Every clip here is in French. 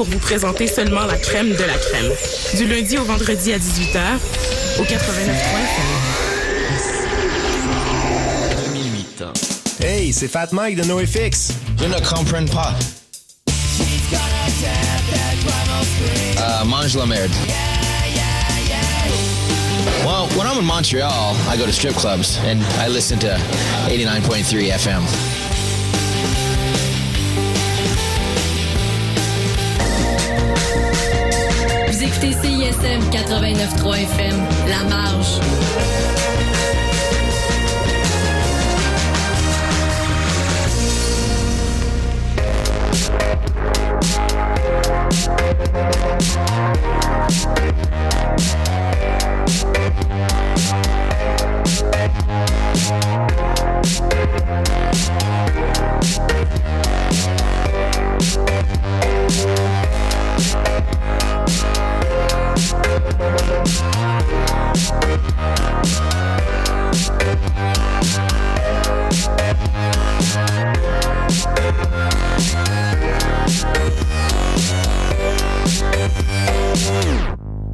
pour vous présenter seulement la crème de la crème. Du lundi au vendredi à 18h, au 89.3 2008. Hey, c'est Fat Mike de NoFX. Je ne comprends pas. Uh, mange la merde. Well, when I'm in Montreal, I go to strip clubs and I listen to 89.3 FM. CISM 89.3 FM, La Marge.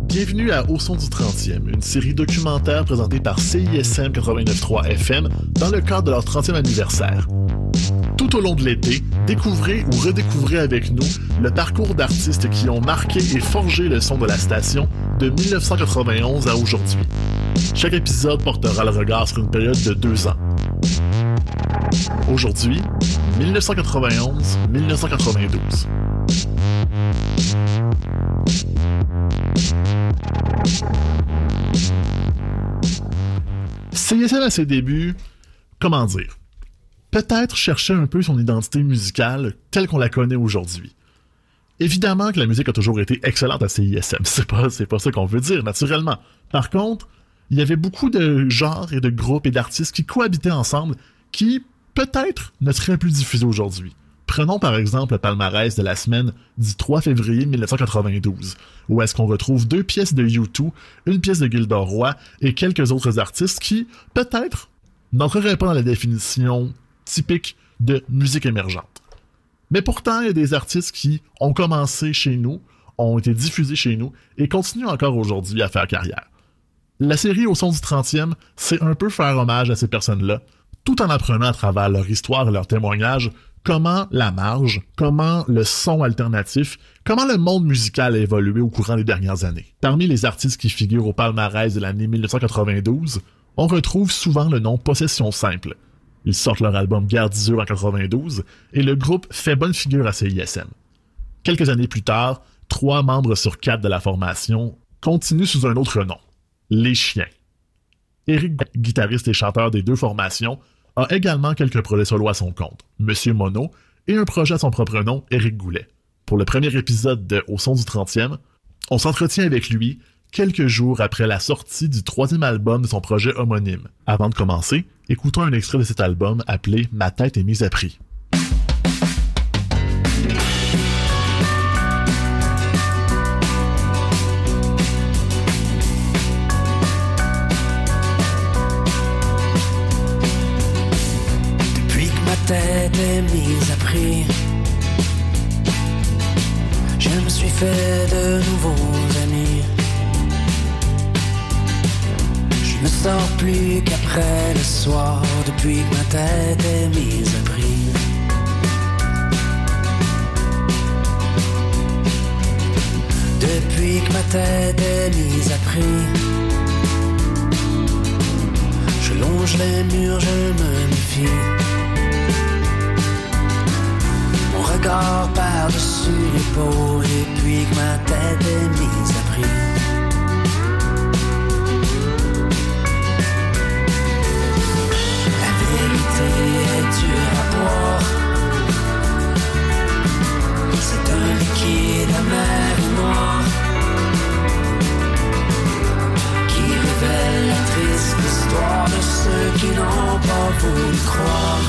Bienvenue à Au son du 30e, une série documentaire présentée par CISM 89.3 FM dans le cadre de leur 30e anniversaire. Tout au long de l'été, découvrez ou redécouvrez avec nous le parcours d'artistes qui ont marqué et forgé le son de la station de 1991 à aujourd'hui. Chaque épisode portera le regard sur une période de deux ans. Aujourd'hui, 1991-1992. CSM à ses débuts, comment dire, peut-être cherchait un peu son identité musicale telle qu'on la connaît aujourd'hui. Évidemment que la musique a toujours été excellente à CISM, c'est pas, c'est pas ça qu'on veut dire, naturellement. Par contre, il y avait beaucoup de genres et de groupes et d'artistes qui cohabitaient ensemble qui, peut-être, ne seraient plus diffusés aujourd'hui. Prenons par exemple le palmarès de la semaine du 3 février 1992, où est-ce qu'on retrouve deux pièces de U2, une pièce de Gildor Roy et quelques autres artistes qui, peut-être, n'entreraient pas dans la définition typique de musique émergente. Mais pourtant, il y a des artistes qui ont commencé chez nous, ont été diffusés chez nous et continuent encore aujourd'hui à faire carrière. La série Au son du 30e, c'est un peu faire hommage à ces personnes-là, tout en apprenant à travers leur histoire et leurs témoignages comment la marge, comment le son alternatif, comment le monde musical a évolué au courant des dernières années. Parmi les artistes qui figurent au palmarès de l'année 1992, on retrouve souvent le nom Possession Simple. Ils sortent leur album Guerre d'Isure en 92 et le groupe fait bonne figure à CISM. Quelques années plus tard, trois membres sur quatre de la formation continuent sous un autre nom, Les Chiens. Eric, guitariste et chanteur des deux formations, a également quelques projets solo à son compte, Monsieur Mono, et un projet à son propre nom, Eric Goulet. Pour le premier épisode de Au son du 30e, on s'entretient avec lui quelques jours après la sortie du troisième album de son projet homonyme. Avant de commencer, écoutons un extrait de cet album appelé Ma tête est mise à prix. Depuis que ma tête est mise à prix, je me suis fait de nouveaux amis. Je ne sors plus qu'après le soir, depuis que ma tête est mise à prix. Depuis que ma tête est mise à prix. Je longe les murs, je me méfie. Mon regard par-dessus l'épaule et puis que ma tête est mise à prix. C'est un liquide amer et noir qui révèle la triste histoire de ceux qui n'ont pas voulu croire.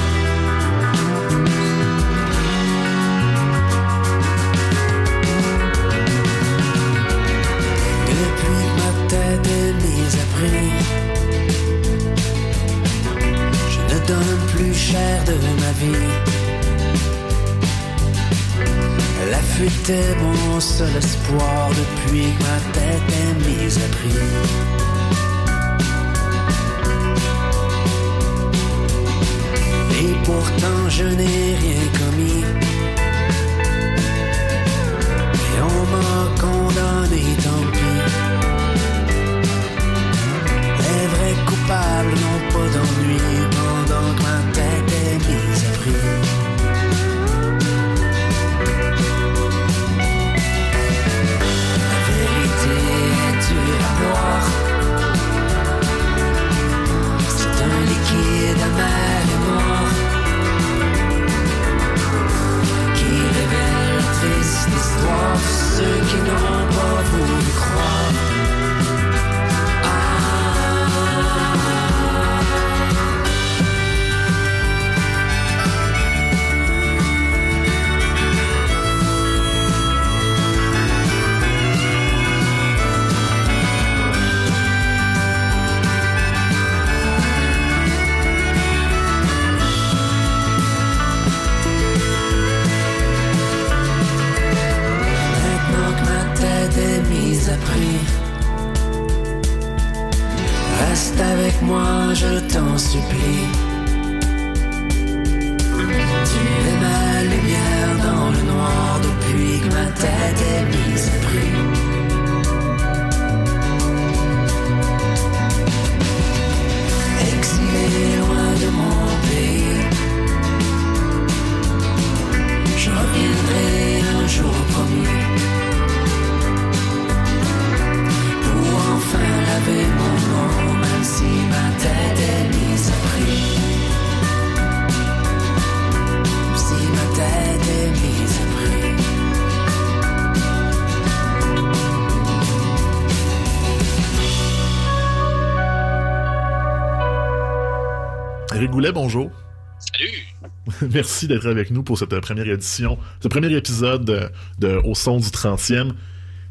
Depuis que ma tête est mise plus cher de ma vie. La fuite est mon seul espoir depuis que ma tête est mise à prix. Et pourtant je n'ai rien commis. Et on m'a condamné, tant pis. Les vrais coupables n'ont pas d'ennui mise Merci d'être avec nous pour cette euh, première édition, ce premier épisode de, Au son du 30e.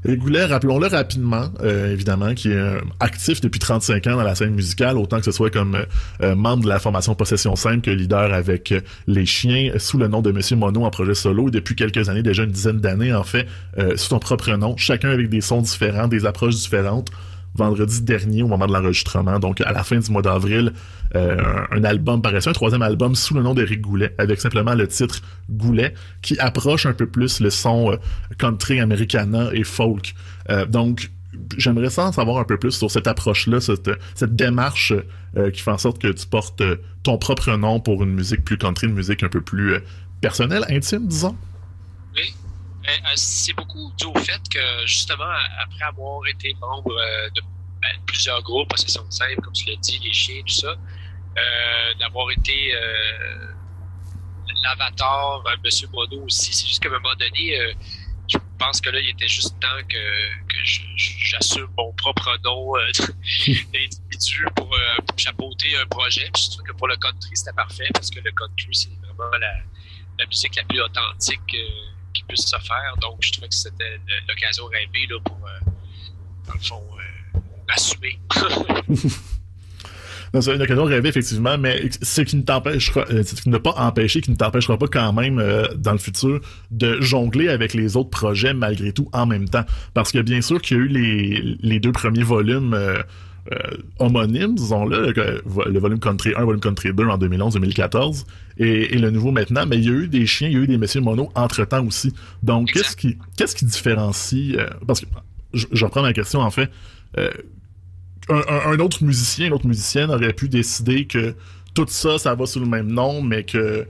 Eric Goulet, rappelons-le rapidement, euh, évidemment, qui est euh, actif depuis 35 ans dans la scène musicale, autant que ce soit comme membre de la formation Possession Simple que leader avec Les Chiens, sous le nom de Monsieur Mono en projet solo, et depuis quelques années, déjà une dizaine d'années en fait, sous son propre nom, chacun avec des sons différents, des approches différentes vendredi dernier au moment de l'enregistrement, donc à la fin du mois d'avril, euh, un, album paraissait, un troisième album sous le nom d'Éric Goulet, avec simplement le titre Goulet, qui approche un peu plus le son euh, country, americana et folk. Euh, donc, j'aimerais ça en savoir un peu plus sur cette approche-là, cette, cette démarche qui fait en sorte que tu portes ton propre nom pour une musique plus country, une musique un peu plus personnelle, intime, disons. Oui. Ben, euh, c'est beaucoup dû au fait que, justement, après avoir été membre euh, de ben, plusieurs groupes, Possession de Simple, comme tu l'as dit, les chiens, tout ça, euh, d'avoir été l'avatar, euh, Monsieur aussi, c'est juste qu'à un moment donné, je pense que là, il était juste temps que, j'assume mon propre nom d'individu pour, pour chapeauter un projet. Puis je trouve que pour le country, c'était parfait parce que le country, c'est vraiment la, musique la plus authentique puisse se faire. Donc, je trouvais que c'était l'occasion rêvée là, pour, euh, dans le fond, euh, assumer. C'est une occasion rêvée, effectivement, mais ce qui ne t'empêchera, euh, pas empêché, qui ne t'empêchera pas quand même, dans le futur, de jongler avec les autres projets malgré tout en même temps. Parce que bien sûr qu'il y a eu les, les deux premiers volumes euh, homonymes, disons-le, le, le volume Country 1, volume Country 2 en 2011-2014, et, et le nouveau maintenant, mais il y a eu des chiens, il y a eu des messieurs mono entre-temps aussi. Donc, qu'est-ce qui, qu'est-ce qui différencie, euh, parce que, je, je reprends ma question, en fait, euh, un, un- un autre musicien, une autre musicienne aurait pu décider que tout ça, ça va sous le même nom, mais que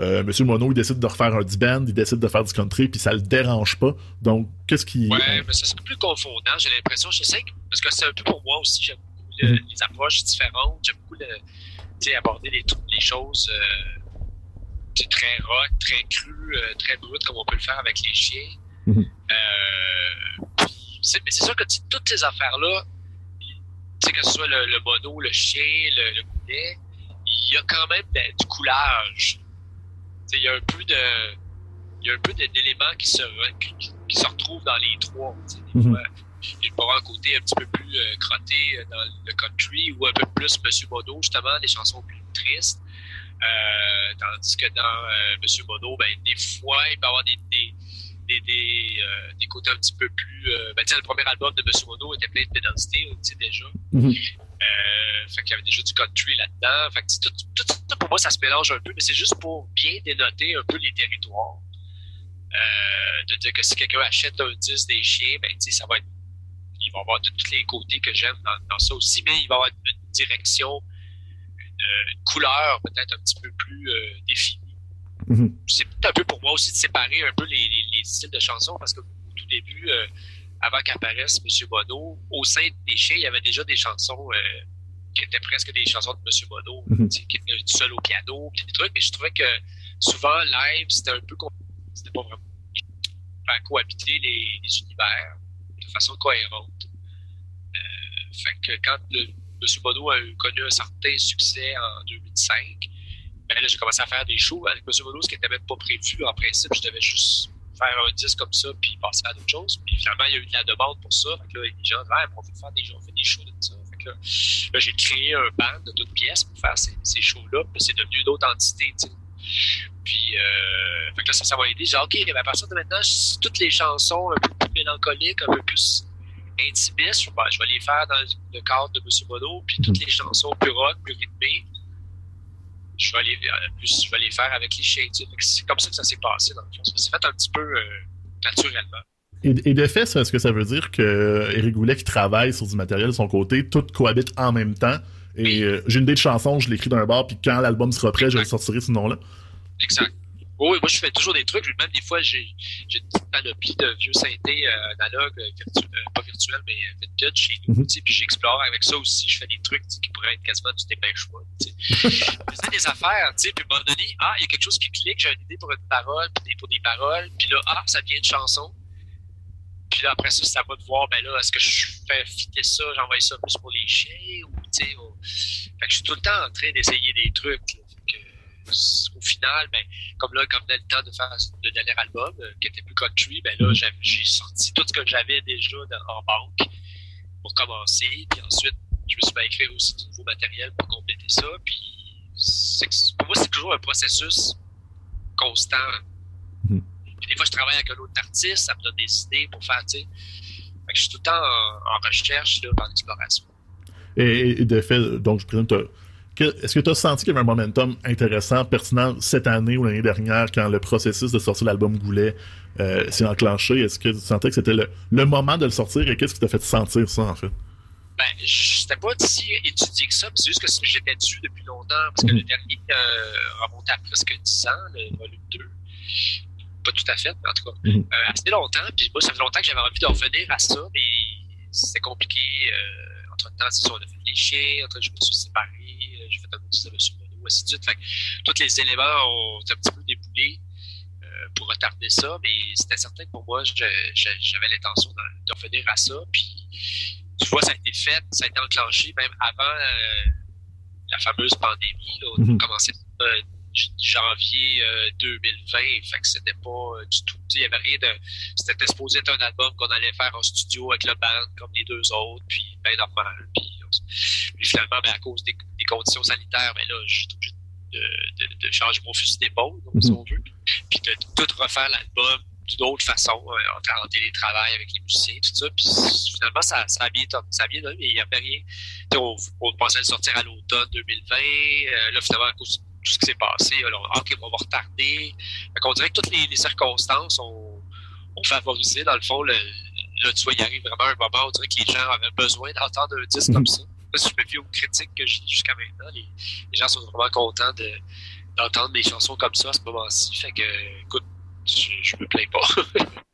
euh, Monsieur Mono, il décide de refaire un D-band, il décide de faire du country, puis ça le dérange pas. Donc, qu'est-ce qui... Ouais, mais ça serait plus confondant, j'ai l'impression. J'essaie, que- parce que c'est un peu pour moi aussi, j'aime beaucoup le- Mhm. les approches différentes, j'aime beaucoup le, sais, aborder les, choses euh, sais, très rock, très cru, euh, très brut, comme on peut le faire avec les chiens. C'est- mais c'est sûr que sais, toutes ces affaires-là, sais, que ce soit le, le mono, le chien, le, le goulet, il y a quand même de- du coulage. Il y a un peu de il y a un peu d'éléments qui se, qui, qui se retrouvent dans les trois. Des Mhm. fois, il peut y avoir un côté un petit peu plus euh, crotté euh, dans le country ou un peu plus Monsieur Mono, justement, des chansons plus tristes. Euh, tandis que dans euh, Monsieur Mono, ben, des fois, il peut avoir des, des, des, des, euh, des côtés un petit peu plus. Ben, le premier album de Monsieur Mono était plein de pénalité, tu sais, déjà. Euh, fait qu'il y avait déjà du country là-dedans. Fait que, tout, pour moi, ça se mélange un peu, mais c'est juste pour bien dénoter un peu les territoires. Euh, de dire que si quelqu'un achète un disque des chiens, ben, tu sais, ça va être. Il va avoir tous tous les côtés que j'aime dans, dans ça aussi, mais il va avoir une direction, une, une couleur peut-être un petit peu plus euh, définie Mhm. c'est un peu pour moi aussi de séparer un peu les, les- les styles de chansons parce qu'au tout début, euh, avant qu'apparaisse M. Bono, au sein des chiens, il y avait déjà des chansons qui étaient presque des chansons de M. Bono, tu sais, qui étaient du seul au piano, puis des trucs, mais je trouvais que souvent, live, c'était un peu com- c'était pas vraiment faire cohabiter les, les univers de façon cohérente. Euh, fait que quand le, M. Bono a connu un certain succès en 2005, ben là, j'ai commencé à faire des shows avec M. Bono, ce qui n'était même pas prévu. En principe, je devais juste faire un disque comme ça, puis passer à d'autres choses. Puis finalement, il y a eu de la demande pour ça. Fait que là, les gens disaient, ah, on veut faire des, on fait des shows de ça. Là, j'ai créé un band de toutes pièces pour faire ces, shows-là. C'est devenu une autre. Puis, euh, ça, ça m'a aidé. J'ai dit, OK, ben, à partir de maintenant, toutes les chansons un peu plus mélancoliques, un peu plus intimistes, je, ben, je vais les faire dans le cadre de M. Bono. Puis toutes les chansons plus rock, plus rythmées, je vais les, euh, plus, faire avec les chiens. C'est comme ça que ça s'est passé, dans le fond. Ça s'est fait un petit peu euh, naturellement. Et, et de fait, est-ce que ça veut dire que Eric Goulet qui travaille sur du matériel de son côté, tout cohabite en même temps? Et euh, j'ai une idée de chanson, je l'écris d'un bar, puis quand l'album sera prêt, je le sortirai ce nom-là. Exact. Oui, moi, je fais toujours des trucs. Même des fois, j'ai une petite panoplie de vieux synthés euh, analogues, euh, virtu- euh, pas virtuels, mais euh, vintage chez nous. Tu sais, Puis j'explore avec ça aussi. Je fais des trucs qui pourraient être quasiment du dépêche-moi. Je faisais des affaires, tu sais, puis à un moment donné, ah, il y a quelque chose qui clique, j'ai une idée pour une parole, puis pour des paroles, puis là, ah, ça devient une chanson. Puis là, après ça, c'est à moi de voir, ben là, est-ce que je fais fitter ça, j'envoie ça plus pour les chiens, ou, tu sais, ou- fait que je suis tout le temps en train d'essayer des trucs, là. Que, au final, ben, comme là, comme dans le temps de faire le dernier album, euh, qui était plus country, ben là, j'ai sorti tout ce que j'avais déjà en banque pour commencer, puis ensuite, je me suis mis à écrire aussi du nouveau matériel pour compléter ça, puis pour moi, c'est toujours un processus constant. Mhm. Puis des fois, je travaille avec un autre artiste, ça me donne des idées pour faire, tu sais. Fait que je suis tout le temps en, en recherche, là, en exploration. Et, et de fait, donc je présume, que- est-ce que tu as senti qu'il y avait un momentum intéressant, pertinent cette année ou l'année dernière, quand le processus de sortir l'album Goulet euh, s'est enclenché? Est-ce que tu sentais que c'était le, le moment de le sortir et qu'est-ce qui t'a fait sentir ça, en fait? Ben, je- pas si étudié que ça, mais c'est juste que j'étais dessus depuis longtemps, parce que Mhm. le dernier euh, remontait à presque 10 ans, le volume 2. Pas tout à fait, mais en tout cas, euh, assez longtemps. Puis moi, ça fait longtemps que j'avais envie de revenir à ça, mais c'était compliqué. Euh, entre temps, c'est on a fait les chiens, entre je me suis séparé, euh, j'ai fait un autre de M. Mono, ainsi de suite. Fait que tous les éléments ont un petit peu déboulés euh, pour retarder ça, mais c'était certain que pour moi, j'avais l'intention de, de revenir à ça. Puis tu vois, ça a été fait, ça a été enclenché même avant la fameuse pandémie. Là, on a commencé euh, j- janvier euh, 2020, fait que c'était pas euh, du tout. Il y avait rien de. C'était supposé être un album qu'on allait faire en studio avec le band, comme les deux autres, puis ben normal. Puis, puis finalement, ben, à cause des, des conditions sanitaires, ben là, je suis obligé de, de, de changer mon fusil d'épaule, donc, si on veut. Puis de tout refaire l'album d'une autre façon, euh, en, tra- en télétravail avec les musiciens, tout ça. Puis finalement, ça, ça a bien, ça a bien donné, mais il n'y avait rien. On, on pensait le sortir à l'automne 2020. euh, là, finalement, à cause tout ce qui s'est passé, alors, OK, on va retarder. Fait qu'on dirait que toutes les, les circonstances ont, ont favorisé, dans le fond, le, là, tu vois, il arrive vraiment un moment où on dirait que les gens avaient besoin d'entendre un disque comme ça. Là, si je me fie aux critiques que j'ai jusqu'à maintenant, les, les gens sont vraiment contents de, d'entendre des chansons comme ça à ce moment-ci. Fait que, écoute, je, je me plains pas.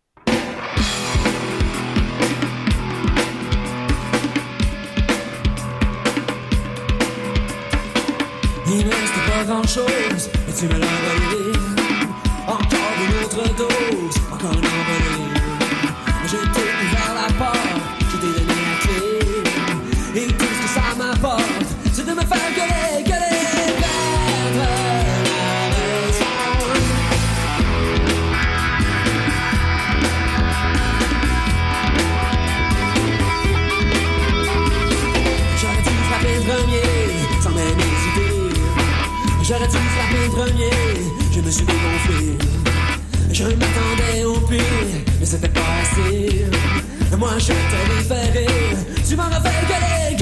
Il ne reste pas grand chose, et tu me l'as volé. Encore une autre dose, encore une envolée. J'aurais dû frapper premier, je me suis dégonflé. Je m'attendais au pire, mais c'était pas assez. Moi je t'ai libéré, tu m'en as fait gueuler,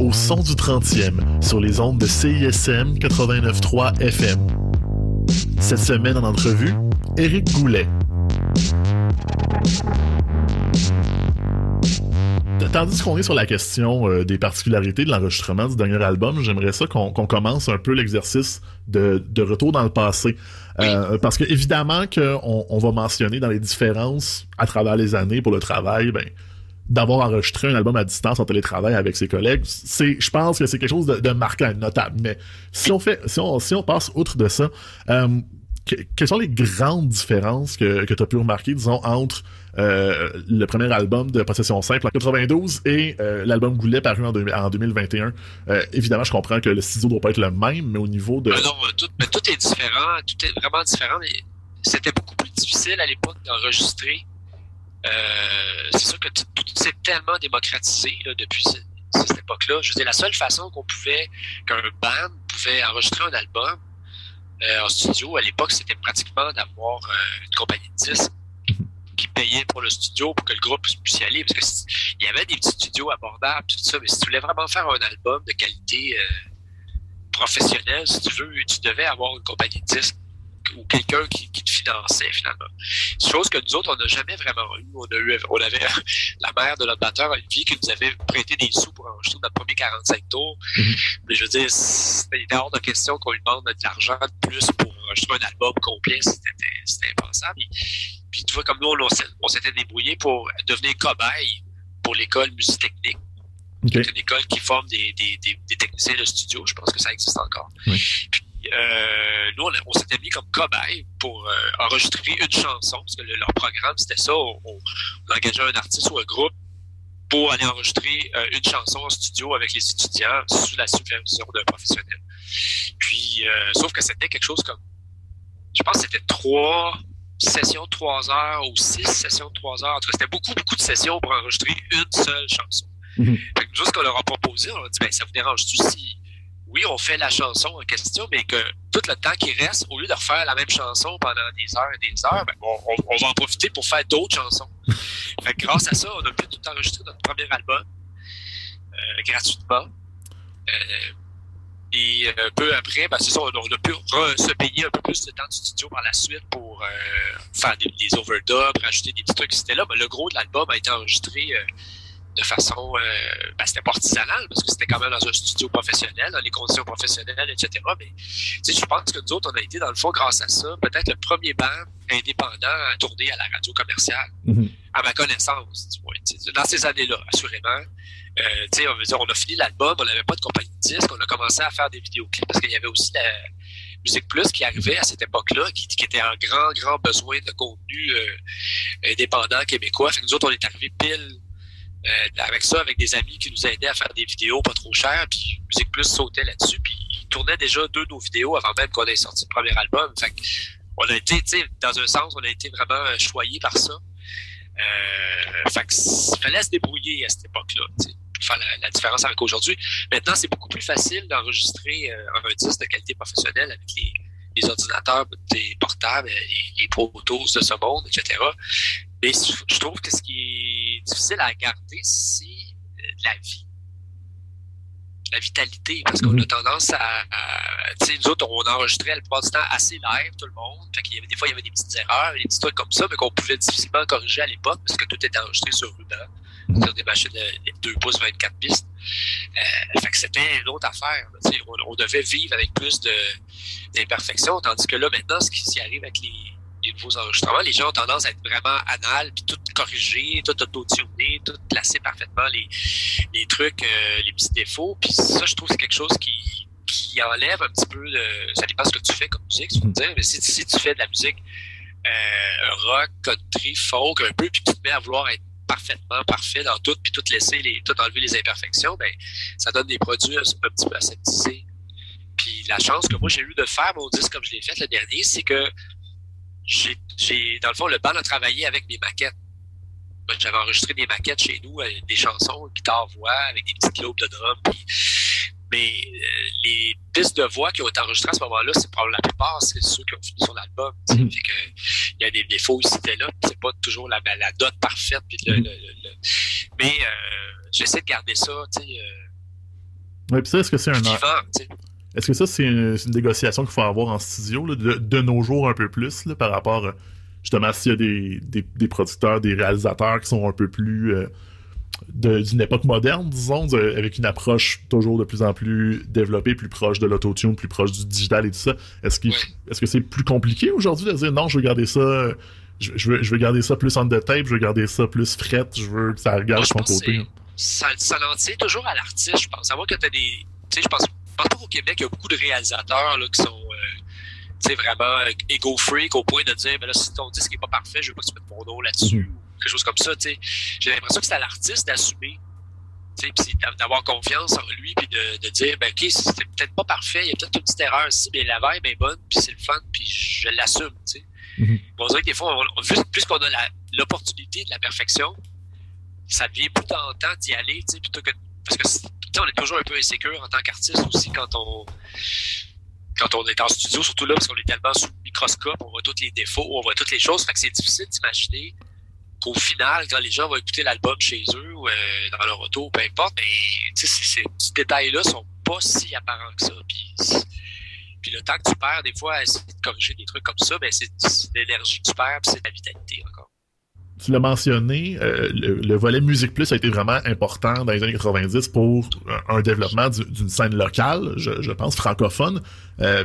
au son du 30e sur les ondes de CISM 89.3 FM. Cette semaine en entrevue, Éric Goulet. Tandis qu'on est sur la question euh, des particularités de l'enregistrement du dernier album, j'aimerais ça qu'on commence un peu l'exercice de, de retour dans le passé. Euh, Parce que évidemment qu'on on va mentionner dans les différences à travers les années pour le travail, ben, d'avoir enregistré un album à distance en télétravail avec ses collègues, c'est, je pense que c'est quelque chose de, marquant, notable. Mais si on fait, si on, si on passe outre de ça, euh, que- quelles sont les grandes différences que, que tu as pu remarquer, disons, entre euh, le premier album de Possession Simple en 92 et euh, l'album Goulet paru en, deux- en 2021? Euh, évidemment, je comprends que le studio doit pas être le même, mais au niveau de... Ah non, tout, tout est différent, tout est vraiment différent. C'était beaucoup plus difficile à l'époque d'enregistrer. Euh, c'est sûr que tout, s'est tellement démocratisé là, depuis ce- cette époque-là. Je veux dire, la seule façon qu'on pouvait, qu'un band pouvait enregistrer un album euh, en studio à l'époque, c'était pratiquement d'avoir euh, une compagnie de disques qui payait pour le studio pour que le groupe puisse y aller. Parce que si- il y avait des petits studios abordables, tout ça, mais si tu voulais vraiment faire un album de qualité euh, professionnelle, si tu veux, tu devais avoir une compagnie de disques ou quelqu'un qui, qui te finançait finalement. Chose que nous autres, on n'a jamais vraiment eu. On, a eu. on avait la mère de notre batteur, Olivier, qui nous avait prêté des sous pour enregistrer notre premier 45 tours. Mais je veux dire, c'était hors de question qu'on lui demande de l'argent de plus pour enregistrer un album complet. C'était impensable. Puis, puis tu vois, comme nous, on, s'était débrouillé pour devenir cobaye pour l'école musique technique. C'est une école qui forme des, des, des, des techniciens de studio. Je pense que ça existe encore. Oui. Puis, euh, nous, on, s'était mis comme cobaye pour euh, enregistrer une chanson, parce que le- leur programme, c'était ça. On, on, on engageait un artiste ou un groupe pour aller enregistrer euh, une chanson en studio avec les étudiants sous la supervision d'un professionnel. Puis, sauf que c'était quelque chose comme, je pense que c'était trois sessions de trois heures ou six sessions de trois heures. En tout cas, c'était beaucoup, beaucoup de sessions pour enregistrer une seule chanson. Mhm. Fait que nous, ce qu'on leur a proposé, on leur a dit, ben, ça vous dérange-tu si, oui, on fait la chanson en question, mais que tout le temps qui reste, au lieu de refaire la même chanson pendant des heures et des heures, ben, on, va en profiter pour faire d'autres chansons. fait que grâce à ça, on a pu tout enregistrer notre premier album euh, gratuitement. Euh, Et euh, peu après, ben, c'est ça, on, on a pu se payer un peu plus de temps de studio par la suite pour euh, faire des, des overdubs, rajouter des petits trucs. C'était là, mais le gros de l'album a été enregistré de façon, euh, ben, c'était pas artisanal parce que c'était quand même dans un studio professionnel, dans les conditions professionnelles, etc. Mais tu sais, je pense que nous autres, on a été dans le fond grâce à ça, peut-être le premier band indépendant à tourner à la radio commerciale Mhm. à ma connaissance, tu sais, dans ces années-là, assurément. Euh, tu sais, on veut dire, on a fini l'album, on n'avait pas de compagnie de disques, on a commencé à faire des vidéoclips parce qu'il y avait aussi la Musique Plus qui arrivait à cette époque-là, qui, qui était un grand, grand besoin de contenu euh, indépendant québécois. Fait que nous autres, on est arrivés pile avec ça, avec des amis qui nous aidaient à faire des vidéos pas trop chères, puis Musique Plus sautait là-dessus, puis ils tournaient déjà deux de nos vidéos avant même qu'on ait sorti le premier album. Fait que on a été, tu sais, dans un sens, on a été vraiment euh, choyés par ça. Euh, fait que fallait se débrouiller à cette époque-là, pour faire la, différence avec aujourd'hui. Maintenant, c'est beaucoup plus facile d'enregistrer euh, un disque de qualité professionnelle avec les, les ordinateurs des portables, les Pro Tools de ce monde, etc. Mais je trouve que ce qui est difficile à garder, c'est euh, la vie. La vitalité, parce qu'on Mhm. a tendance à, à- tu sais, nous autres, on enregistrait plupart du temps assez live, tout le monde. Fait qu'il y avait, des fois, il y avait des petites erreurs, des petits trucs comme ça, mais qu'on pouvait difficilement corriger à l'époque, parce que tout était enregistré sur ruban, Mhm. sur des machines de 2 pouces, 24 pistes. Euh, fait que c'était une autre affaire. là, tu sais, on, on devait vivre avec plus d'imperfections, tandis que là, maintenant, ce qui s'y arrive avec les, nouveaux enregistrements, les gens ont tendance à être vraiment anal, puis tout corriger, tout auto-tuner, tout placer parfaitement les, trucs, euh, les petits défauts. Puis ça, je trouve que c'est quelque chose qui, enlève un petit peu de... Ça dépend ce que tu fais comme musique, tu peux me dire, mais si, tu fais de la musique euh, rock, country, folk, un peu, puis tu te mets à vouloir être parfaitement parfait dans tout, puis tout laisser tout enlever les imperfections, ben ça donne des produits un, un petit peu aseptisés. Puis la chance que moi j'ai eu de faire mon disque comme je l'ai fait le dernier, c'est que j'ai, dans le fond, le band a travaillé avec mes maquettes. Moi, J'avais enregistré des maquettes chez nous, avec des chansons, guitare-voix, avec des petites lobes de drum. Puis, mais euh, les pistes de voix qui ont été enregistrées à ce moment-là, c'est pour la plupart, c'est ceux qui ont fini sur l'album. Mhm. Que, il y a des défauts ici et là, c'est pas toujours la, la dot parfaite. Puis le, Mhm. le- le- le- Mais euh, j'essaie de garder ça, euh, Ouais, puis ça, est-ce que c'est un. vivant. Est-ce que ça, c'est une, négociation qu'il faut avoir en studio, là, de, de nos jours un peu plus, là, par rapport, euh, justement, s'il y a des, des, des producteurs, des réalisateurs qui sont un peu plus euh, de- d'une époque moderne, disons, de- avec une approche toujours de plus en plus développée, plus proche de l'autotune, plus proche du digital et tout ça. Est-ce qu'il- Ouais. est-ce que c'est plus compliqué aujourd'hui de dire non, je veux garder ça, je, je veux, je veux garder ça plus on the tape, je veux garder ça plus fret, je veux que ça regarde Moi, de je son côté? ça, ça en tient toujours à l'artiste, je pense. À moins que tu as des. Tu sais, je pense, pense pas qu'au Québec, il y a beaucoup de réalisateurs là, qui sont euh, vraiment ego freak au point de dire ben là, si ton disque n'est pas parfait, je veux pas que tu mettes mon nom là-dessus Mhm. ou quelque chose comme ça. J'ai l'impression que c'est à l'artiste d'assumer. d'avoir confiance en lui, puis de, de dire, ben, OK, c'était peut-être pas parfait, il y a peut-être une petite erreur ici, mais la vibe est bonne, puis c'est le fun, puis je l'assume, tu sais. Mhm. On dirait que des fois, on, plus- puisqu'on a l'opportunité de la perfection, ça devient plus tentant d'y aller, tu sais, plutôt que. Parce que, on est toujours un peu insécure en tant qu'artiste aussi quand on. Quand on est en studio, surtout là, parce qu'on est tellement sous le microscope, on voit tous les défauts, on voit toutes les choses. Fait que c'est difficile d'imaginer qu'au final, quand les gens vont écouter l'album chez eux ou euh, dans leur auto, peu importe, sais, ces, détails-là sont pas si apparents que ça. Puis, puis le temps que tu perds, des fois, à essayer de corriger des trucs comme ça, ben, c'est l'énergie que tu perds, puis c'est la vitalité encore. Tu l'as mentionné, euh, le, le volet Musique Plus a été vraiment important dans les années 90 pour un, un développement du- d'une scène locale, je, je pense, francophone. Euh,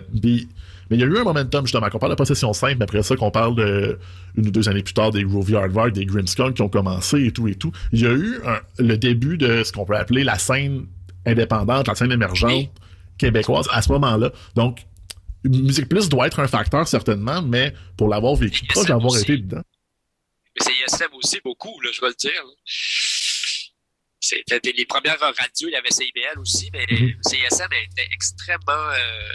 mais il y a eu un momentum, justement, qu'on parle de Possession Simple, mais après ça, qu'on parle de, une ou deux années plus tard des Groovy Hardware, des Grimmskunk qui ont commencé et tout et tout. Il y a eu un- le début de ce qu'on peut appeler la scène indépendante, la scène émergente Oui. québécoise à ce moment-là. Donc, Musique Plus doit être un facteur, certainement, mais pour l'avoir vécu, c'est d'avoir été dedans. Mais c'est ISM aussi beaucoup, là, je vais le dire. C'était les premières radios, il y avait CIBL aussi, mais Mhm. CISM était extrêmement, euh,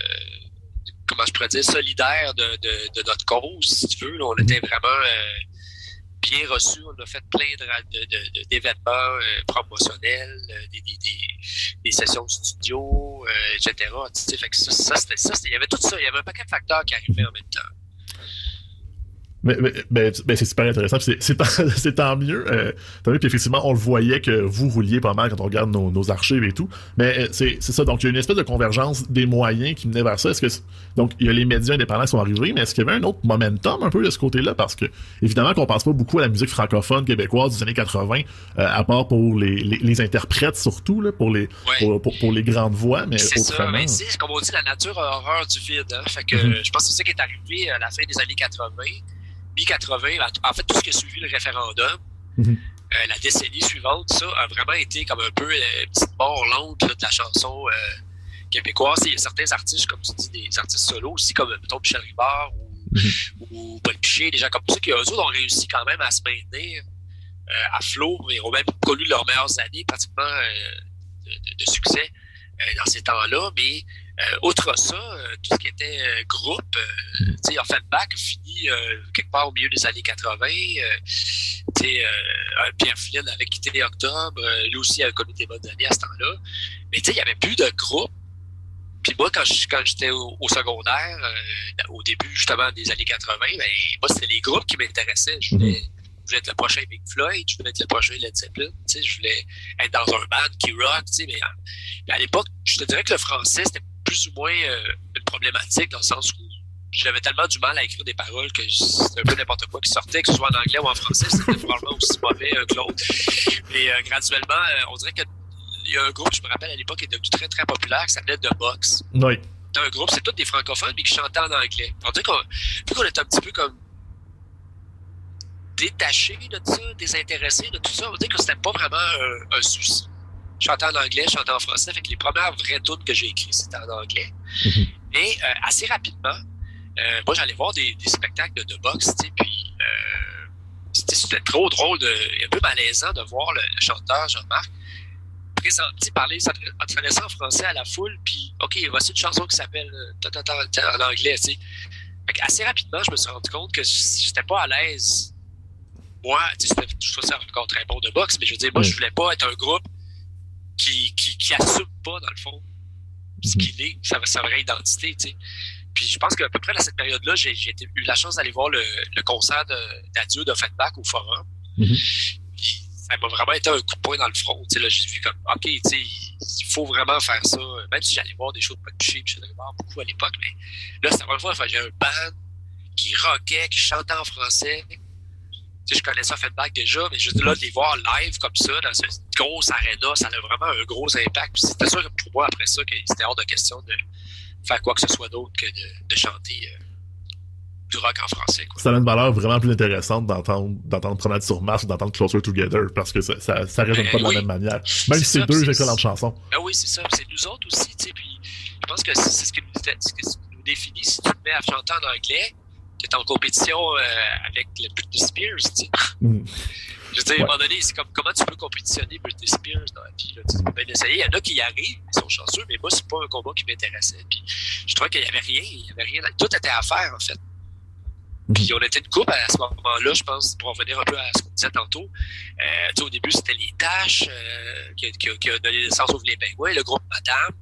comment je pourrais dire, solidaire de, de, de notre cause, si tu veux. On était vraiment euh, bien reçus. On a fait plein de ra- de- d'événements euh, promotionnels, euh, des, des, des, des sessions de studio, euh, etc. Tu sais, fait que ça, ça, c'était ça. Il y avait tout ça. Il y avait un paquet de facteurs qui arrivaient en même temps. Mais, mais- c'est super intéressant. C'est tant, mieux. Euh, tant mieux. Puis effectivement, on le voyait que vous rouliez pas mal quand on regarde nos, nos archives et tout. Mais euh, c'est ça. Donc, il y a une espèce de convergence des moyens qui menait vers ça. Est-ce que c'est- donc il y a les médias indépendants qui sont arrivés, mais est-ce qu'il y avait un autre momentum un peu de ce côté-là? Parce que évidemment qu'on pense pas beaucoup à la musique francophone québécoise des années 80, euh, à part pour les, les, les interprètes surtout là, pour les Ouais. pour, pour, pour les grandes voix, mais C'est ça, mais comme on dit, la nature a horreur du vide. Hein? Fait que Mhm. euh, je pense que c'est ça qui est arrivé à la fin des années 80, mi-80. En fait, tout ce qui a suivi le référendum, Mhm. euh, la décennie suivante, ça a vraiment été comme un peu euh, une petite mort là, de la chanson euh, québécoise. Il y a certains artistes, comme tu dis, des artistes solos aussi, comme mettons Michel Rivard ou, ou Paul Piché, des gens comme ça, qui eux autres ont réussi quand même à se maintenir euh, à flot et ont même connu leurs meilleures années pratiquement de, de- de succès dans ces temps-là. Mais euh, outre ça, euh, tout ce qui était euh, groupe, euh, tu sais, Offenbach a fini euh, quelque part au milieu des années 80. Euh, tu sais, Pierre Flynn avait quitté Octobre. lui aussi a connu des bonnes années à ce temps-là. Mais tu sais, il n'y avait plus de groupe. Puis moi, quand je- quand j'étais au, au secondaire, au début justement des années 80, ben, moi, c'était les groupes qui m'intéressaient. Je voulais, je voulais être le prochain Big Floyd, je voulais être le prochain Led Zeppelin, tu sais, je voulais être dans un band qui rock, tu sais, mais, à- mais à l'époque, je te dirais que le français, c'était plus ou moins euh, une problématique dans le sens où j'avais tellement du mal à écrire des paroles que c'était un peu n'importe quoi qui sortait, que ce soit en anglais ou en français, c'était probablement aussi mauvais que l'autre. Et euh, graduellement, euh, on dirait que il y a un groupe, je me rappelle à l'époque, qui est devenu très très populaire, qui s'appelait The Box. Oui. C'était un groupe, c'est tous des francophones, mais qui chantaient en anglais. On dirait qu'on qu'on est un petit peu comme détaché de ça, désintéressé de tout ça, on dirait que c'était pas vraiment un, un souci. Je chantais en anglais, je chantais en français, fait que les premières vraies tunes que j'ai écrites, c'était en anglais. Mhm. Mais euh, assez rapidement, euh, moi j'allais voir des, des spectacles de, de boxe, tu sais, puis euh, c'était trop drôle, de, un peu malaisant de voir le, le chanteur Jean-Marc présenter, parler, s'adresser en français à la foule, puis OK, voici une chanson qui s'appelle en anglais, tu sais. Assez rapidement, je me suis rendu compte que j'étais pas à l'aise. Moi, tu sais, c'était- je faisais encore très bon de boxe, mais je veux dire, moi, je voulais pas être un groupe qui, qui, qui assume pas, dans le fond, ce Mhm. qu'il est, sa, sa vraie identité, tu sais. Puis je pense qu'à peu près à cette période-là, j'ai eu la chance d'aller voir le, le concert de- d'adieu d'Offenbach au Forum. Mhm. Puis ça m'a vraiment été un coup de poing dans le front. Tu sais, là, j'ai vu comme, OK, tu sais, il faut vraiment faire ça. Même si j'allais voir des shows de Punch Cheap, j'allais voir beaucoup à l'époque, mais là, c'était la première fois que j'ai un band qui rockait, qui chantait en français. Tu sais, je connaissais Offenbach déjà, mais juste là, de les voir live comme ça, dans une grosse arena, ça a vraiment un gros impact. C'était sûr que pour moi, après ça, que c'était hors de question de faire quoi que ce soit d'autre que de, de chanter euh, du rock en français. Quoi. Ça a une valeur vraiment plus intéressante d'entendre d'entendre Promenade sur Mars ou d'entendre Closer Together parce que ça, ça, ça résonne Ben pas de la oui. même manière. Même si c'est deux excellentes chansons. Ah oui, c'est ça. C'est nous autres aussi, tu sais. Puis je pense que c'est ce qui nous, dé- ce qui nous définit. Si tu te mets à chanter en anglais, tu es en compétition euh, avec le Britney Spears, tu sais. Mm. Je veux dire, à un moment donné, c'est comme comment tu peux compétitionner Britney Spears dans la vie. Là, tu peux bien essayer. Il y en a qui y arrivent, ils sont chanceux, mais moi, c'est pas un combat qui m'intéressait. Puis je trouvais qu'il y avait rien, il y avait rien. Tout était à faire, en fait. Puis on était une couple à ce moment-là, je pense, pour revenir un peu à ce qu'on disait tantôt. Euh, au début, c'était les tâches euh, qui, a- qui a- qui a donné naissance aux Les Pingouins, le groupe Madame,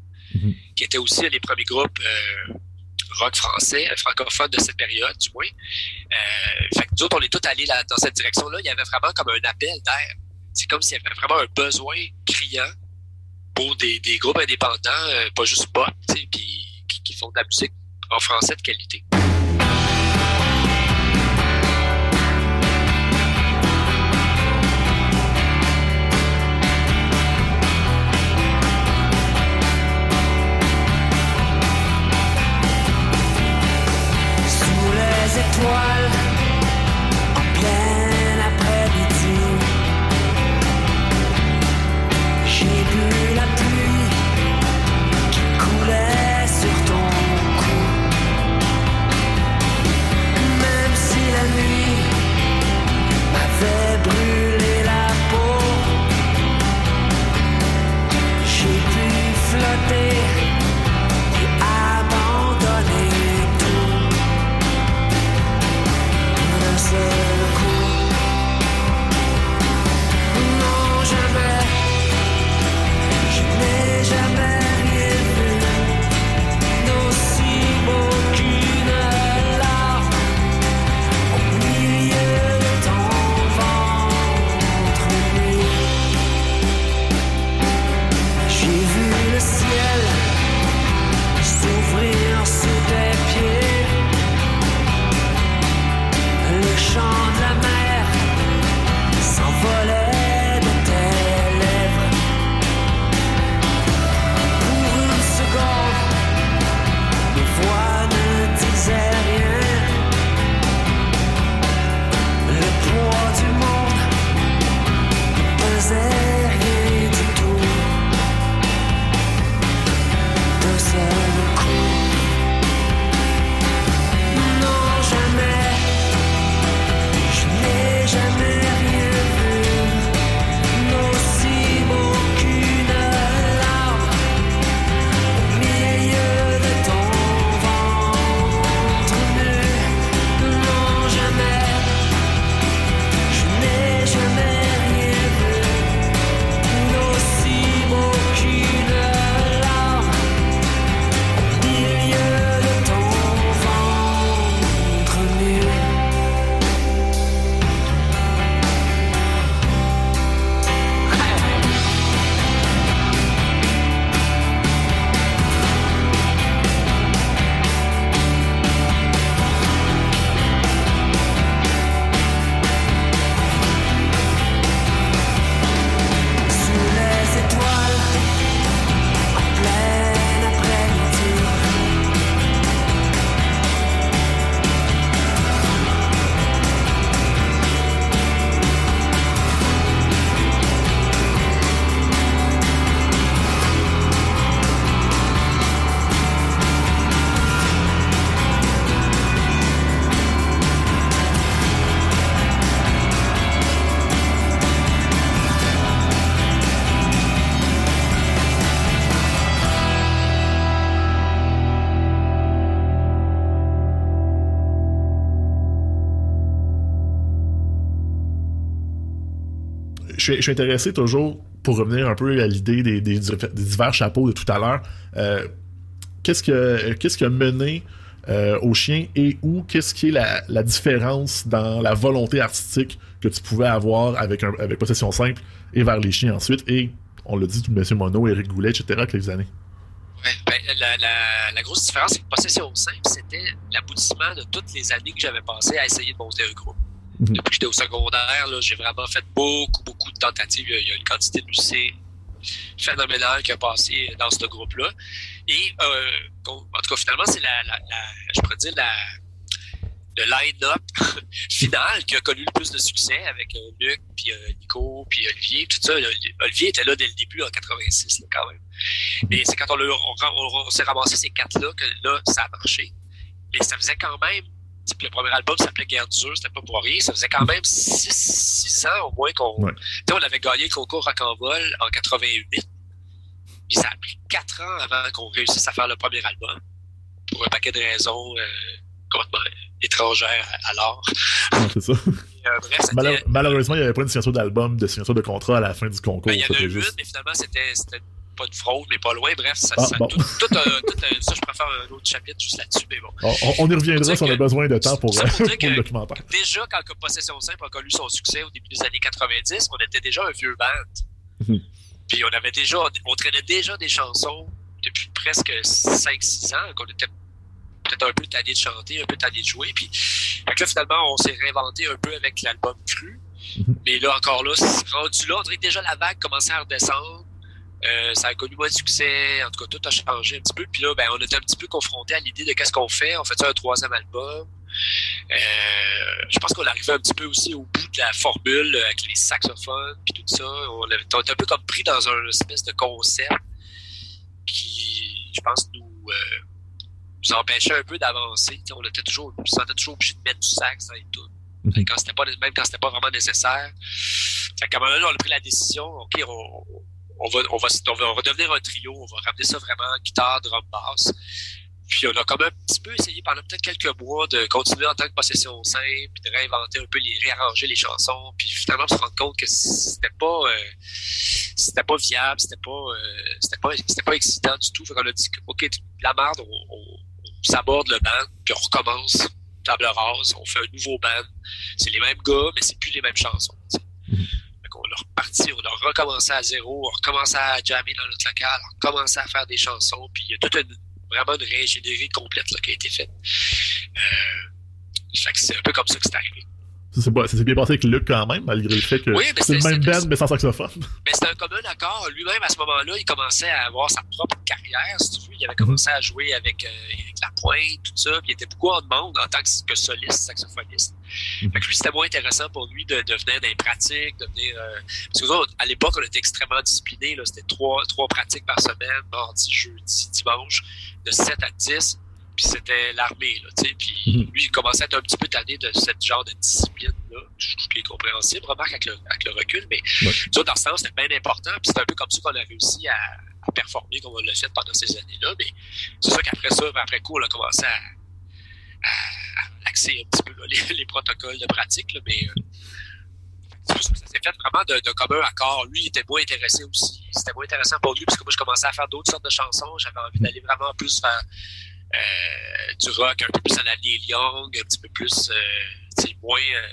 qui était aussi les premiers groupes euh, rock français, euh, francophones de cette période, du moins. Euh, fait que nous on est tous allés là- dans cette direction-là. Il y avait vraiment comme un appel d'air. C'est comme s'il y avait vraiment un besoin criant pour des, des groupes indépendants, euh, pas juste pop, qui, qui font de la musique en français de qualité. Les je suis intéressé toujours, pour revenir un peu à l'idée des, divers chapeaux de tout à l'heure, euh, qu'est-ce que qu'est-ce qui a mené euh, au chien et où qu'est-ce qui est la, la différence dans la volonté artistique que tu pouvais avoir avec, un, avec Possession Simple et vers les chiens ensuite? Et on l'a dit tout M. Mono, Eric Goulet, etc. les années. Ben, la, la, la grosse différence, c'est que Possession Simple, c'était l'aboutissement de toutes les années que j'avais passées à essayer de monter un groupe. Mhm. Depuis que j'étais au secondaire, j'ai vraiment fait beaucoup, beaucoup de tentatives. Il y a, une quantité de musiciens phénoménale qui a passé dans ce groupe-là. Et, euh, en tout cas, finalement, c'est la, je pourrais dire, le line-up final qui a connu le plus de succès avec euh, Luc, puis euh, Nico, puis Olivier, tout ça. Olivier était là dès le début, en 86, là, quand même. Mais c'est quand on, on, s'est ramassé ces quatre-là que là, ça a marché. Mais ça faisait quand même le premier album s'appelait Guerre dure, c'était pas pour rien. Ça faisait quand même 6 ans au moins qu'on. Ouais. Tu sais, on avait gagné le concours Rock en vol en 88. Puis ça a pris 4 ans avant qu'on réussisse à faire le premier album. Pour un paquet de raisons euh, complètement étrangères à, l'art. C'est ça. Et, euh, bref, c'était- Malheure- malheureusement, il n'y avait pas une signature d'album, de signature de contrat à la fin du concours. ben, il y en a eu juste- mais finalement, c'était pas une fraude, mais pas loin. Bref, ça, Ah, ça, bon. tout, tout, euh, tout, euh, ça, je préfère un autre chapitre juste là-dessus, mais bon. On, y reviendra si on a besoin de temps pour, ça pour le documentaire. déjà, quand Possession Simple a connu son succès au début des années 90, on était déjà un vieux band. Mhm. Puis on avait déjà, on traînait déjà des chansons depuis presque 5-6 ans, qu'on était peut-être un peu tanné de chanter, un peu tanné de jouer. Puis fait que là, finalement, on s'est réinventé un peu avec l'album Cru. Mhm. Mais là, encore là, c'est rendu là, on dirait que déjà la vague commençait à redescendre. Euh, ça a connu moins de succès. En tout cas, tout a changé un petit peu. Puis là, ben, on était un petit peu confronté à l'idée de qu'est-ce qu'on fait. On fait ça un troisième album? Euh, je pense qu'on arrivait un petit peu aussi au bout de la formule euh, avec les saxophones puis tout ça. On, avait, on était un peu comme pris dans un espèce de concept qui, je pense, nous, euh, nous empêchait un peu d'avancer. On était toujours, on se sentait toujours obligé de mettre du sax dans les tunes. Mhm. Quand c'était pas, même quand c'était pas vraiment nécessaire. Fait qu'à un moment donné, on a pris la décision, OK, on, on on va, on va, on va devenir un trio, on va ramener ça vraiment guitare, drum, basse. Puis on a quand même un petit peu essayé pendant peut-être quelques mois de continuer en tant que possession simple, puis de réinventer un peu les, réarranger les chansons, puis finalement se rendre compte que c'était pas, euh, c'était pas viable, c'était pas, euh, c'était pas, c'était pas excitant du tout. Fait qu'on a dit, ok, la merde, on, on, on s'aborde le band, puis on recommence table rase, on fait un nouveau band. C'est les mêmes gars, mais c'est plus les mêmes chansons. Qu'on a reparti, on a recommencé à zéro, on a recommencé à jammer dans notre local, on a recommencé à faire des chansons, puis il y a toute une, vraiment une réingénierie complète là, qui a été faite. Euh, fait que c'est un peu comme ça que c'est arrivé. S'est bien passé avec Luc quand même, malgré le fait que Oui, c'est le c'est- même c'est- band mais sans saxophone. Mais c'était un commun accord. Lui-même, à ce moment-là, il commençait à avoir sa propre carrière, si tu veux. Il avait commencé à jouer avec, euh, avec la pointe, tout ça. Puis il était beaucoup en demande en tant que, soliste, saxophoniste. Mhm. Fait que lui, c'était moins intéressant pour lui de, de venir dans les pratiques, de venir... euh, parce que nous autres, à l'époque, on était extrêmement disciplinés. C'était trois, trois pratiques par semaine, mardi, jeudi, dimanche, de 7 à 10. Puis c'était l'armée, là, tu sais. Puis Mhm. lui, il commençait à être un petit peu tanné de ce genre de discipline-là, qui est compréhensible, remarque, avec le, avec le recul, mais Ouais. ça, dans ce sens, c'était bien important. Puis c'est un peu comme ça qu'on a réussi à, à performer comme on l'a fait pendant ces années-là. Mais c'est sûr qu'après ça, après coup, on a commencé à, à, à axer un petit peu là, les, les protocoles de pratique. Là, mais euh, ça s'est fait vraiment de, de commun accord. Lui, il était moins intéressé aussi. C'était moins intéressant pour lui parce que moi, je commençais à faire d'autres sortes de chansons. J'avais envie d'aller vraiment plus euh, du rock, un peu plus à la Neil Young, un petit peu plus, euh, moins euh,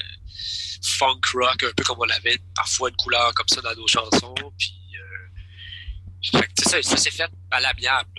funk rock, un peu comme on avait parfois une couleur comme ça dans nos chansons. Puis, euh, fait que, ça, ça s'est fait à l'amiable.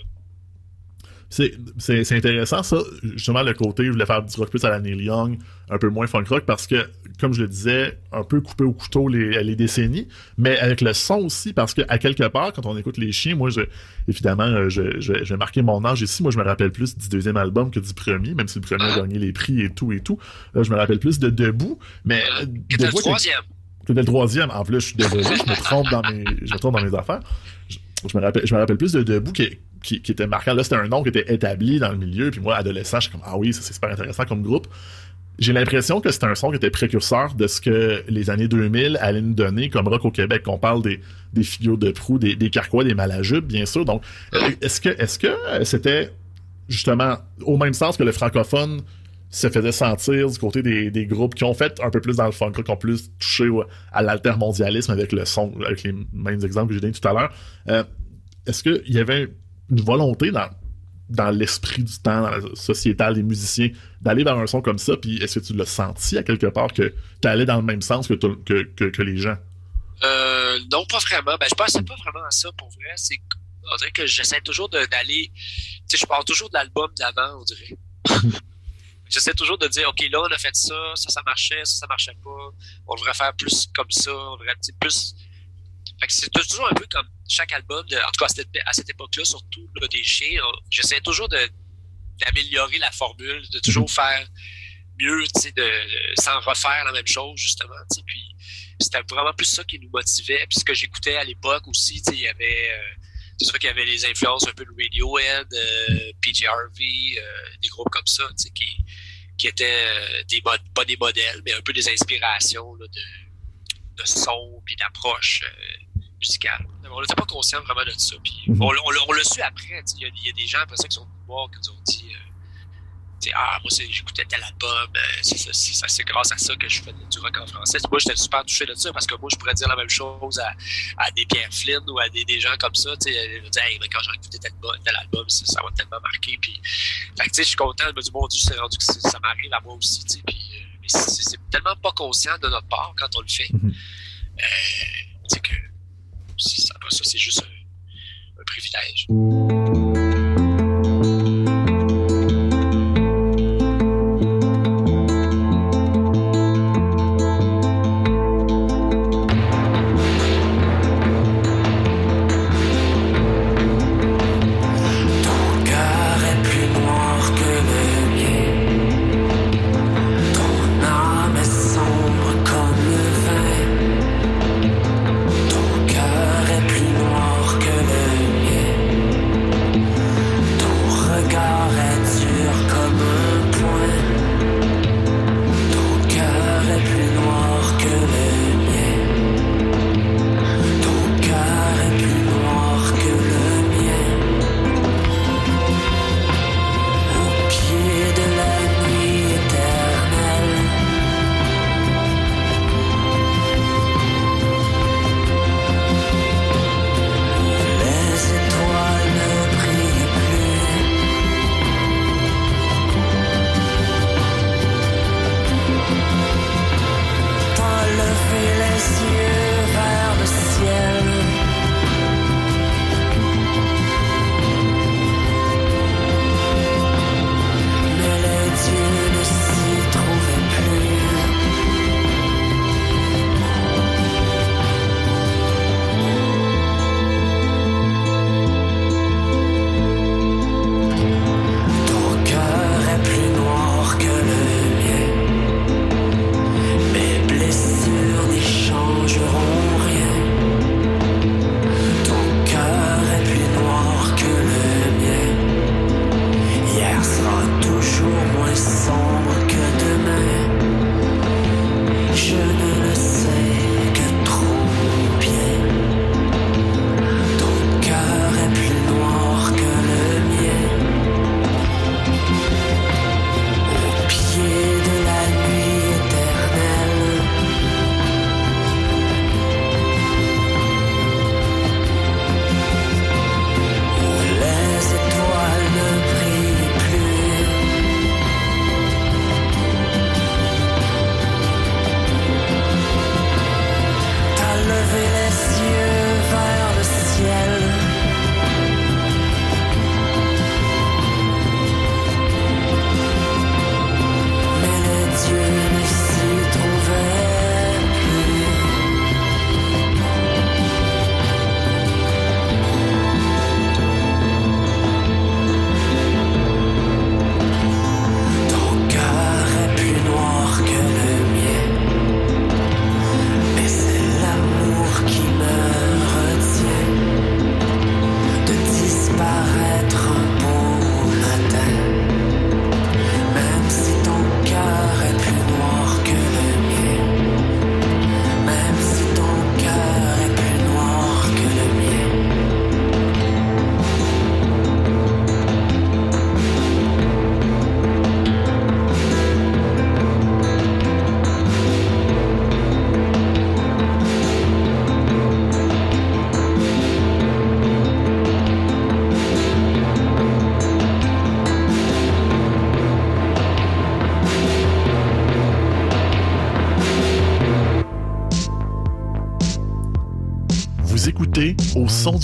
c'est intéressant, ça. Justement, le côté, je voulais faire du rock plus à la Neil Young, un peu moins funk rock, parce que, comme je le disais, un peu coupé au couteau les, les décennies, mais avec le son aussi, parce que, à quelque part, quand on écoute les chiens, moi, je, évidemment, euh, je, je, je vais marquer mon âge ici. Moi, je me rappelle plus du deuxième album que du premier, même si le premier a gagné les prix et tout et tout. Là, je me rappelle plus de Debout, mais euh, était le troisième. c'était le troisième. En plus, je suis désolé, je me trompe dans mes, je me trompe dans mes affaires. Je, je me rappelle, je me rappelle plus de Debout qui, qui, qui était marquant. Là, c'était un nom qui était établi dans le milieu. Puis moi, adolescent, je suis comme, ah oui, c'est super intéressant comme groupe. J'ai l'impression que c'était un son qui était précurseur de ce que les années 2000 allaient nous donner comme rock au Québec. On parle des, des figures de proue, des, des carquois, des malajubes, bien sûr. Donc, euh, est-ce que, est-ce que euh, c'était justement au même sens que le francophone se faisait sentir du côté des, des groupes qui ont fait un peu plus dans le funk, qui ont plus touché à l'altermondialisme avec le son, avec les mêmes exemples que j'ai donnés tout à l'heure. Euh, Est-ce qu'il y avait une volonté dans, dans l'esprit du temps, dans la sociétale des musiciens, d'aller vers un son comme ça, puis est-ce que tu l'as senti à quelque part que tu allais dans le même sens que, que, que, que les gens? Euh, non, pas vraiment. Ben, je pensais pas vraiment à ça pour vrai. C'est on dirait que j'essaie toujours d'aller. Tu sais, je pars toujours de l'album d'avant, on dirait. j'essaie toujours de dire, OK, là, on a fait ça, ça, ça marchait, ça, ça marchait pas. On devrait faire plus comme ça, on devrait plus. Fait que c'est toujours un peu comme chaque album, de- en tout cas à cette, à cette époque-là, surtout chiens, on- j'essaie toujours de d'améliorer la formule, de toujours faire mieux, de, de- sans refaire la même chose, justement, puis c'était vraiment plus ça qui nous motivait. Puis ce que j'écoutais à l'époque aussi, il y avait, euh, c'est sûr qu'il y avait les influences un peu de Radiohead, euh, PJ Harvey, euh, des groupes comme ça, qui, qui étaient euh, des mod- pas des modèles, mais un peu des inspirations là, de, de son puis d'approche euh, musicale. On n'était pas conscient vraiment de ça. Puis Mhm. on, l'a- on on l'a su après. Il y, a- il y a des gens après ça qui sont venus voir, qui nous ont dit euh, Ah, moi, j'écoutais tel album, euh, c'est grâce à ça que je fais du rock en français. Moi, j'étais super touché de ça parce que moi, je pourrais dire la même chose à, à des Pierre Flynn ou à des, des gens comme ça. Tu sais, je veux dire, hey, mais quand j'ai écouté tel, album- tel album, ça, ça m'a tellement marqué. Puis, je suis content. Je me dis, mon Dieu, c'est rendu que ça m'arrive à moi aussi. Puis, euh, mais c'est tellement pas conscient de notre part quand on le fait. Mhm. Euh, que ça, ça c'est juste un, un privilège.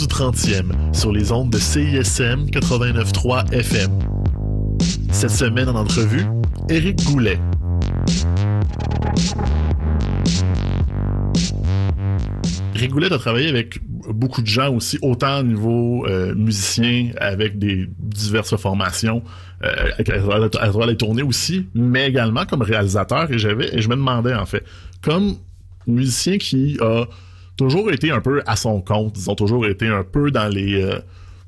Du 30e sur les ondes de CISM 89.3 FM. Cette semaine en entrevue, Éric Goulet. Éric Goulet a travaillé avec beaucoup de gens aussi, autant au niveau euh, musicien, avec des diverses formations, euh, à travers les tournées aussi, mais également comme réalisateur. Et et je me demandais en fait, comme musicien qui a toujours été un peu à son compte, ils ont toujours été un peu dans les euh,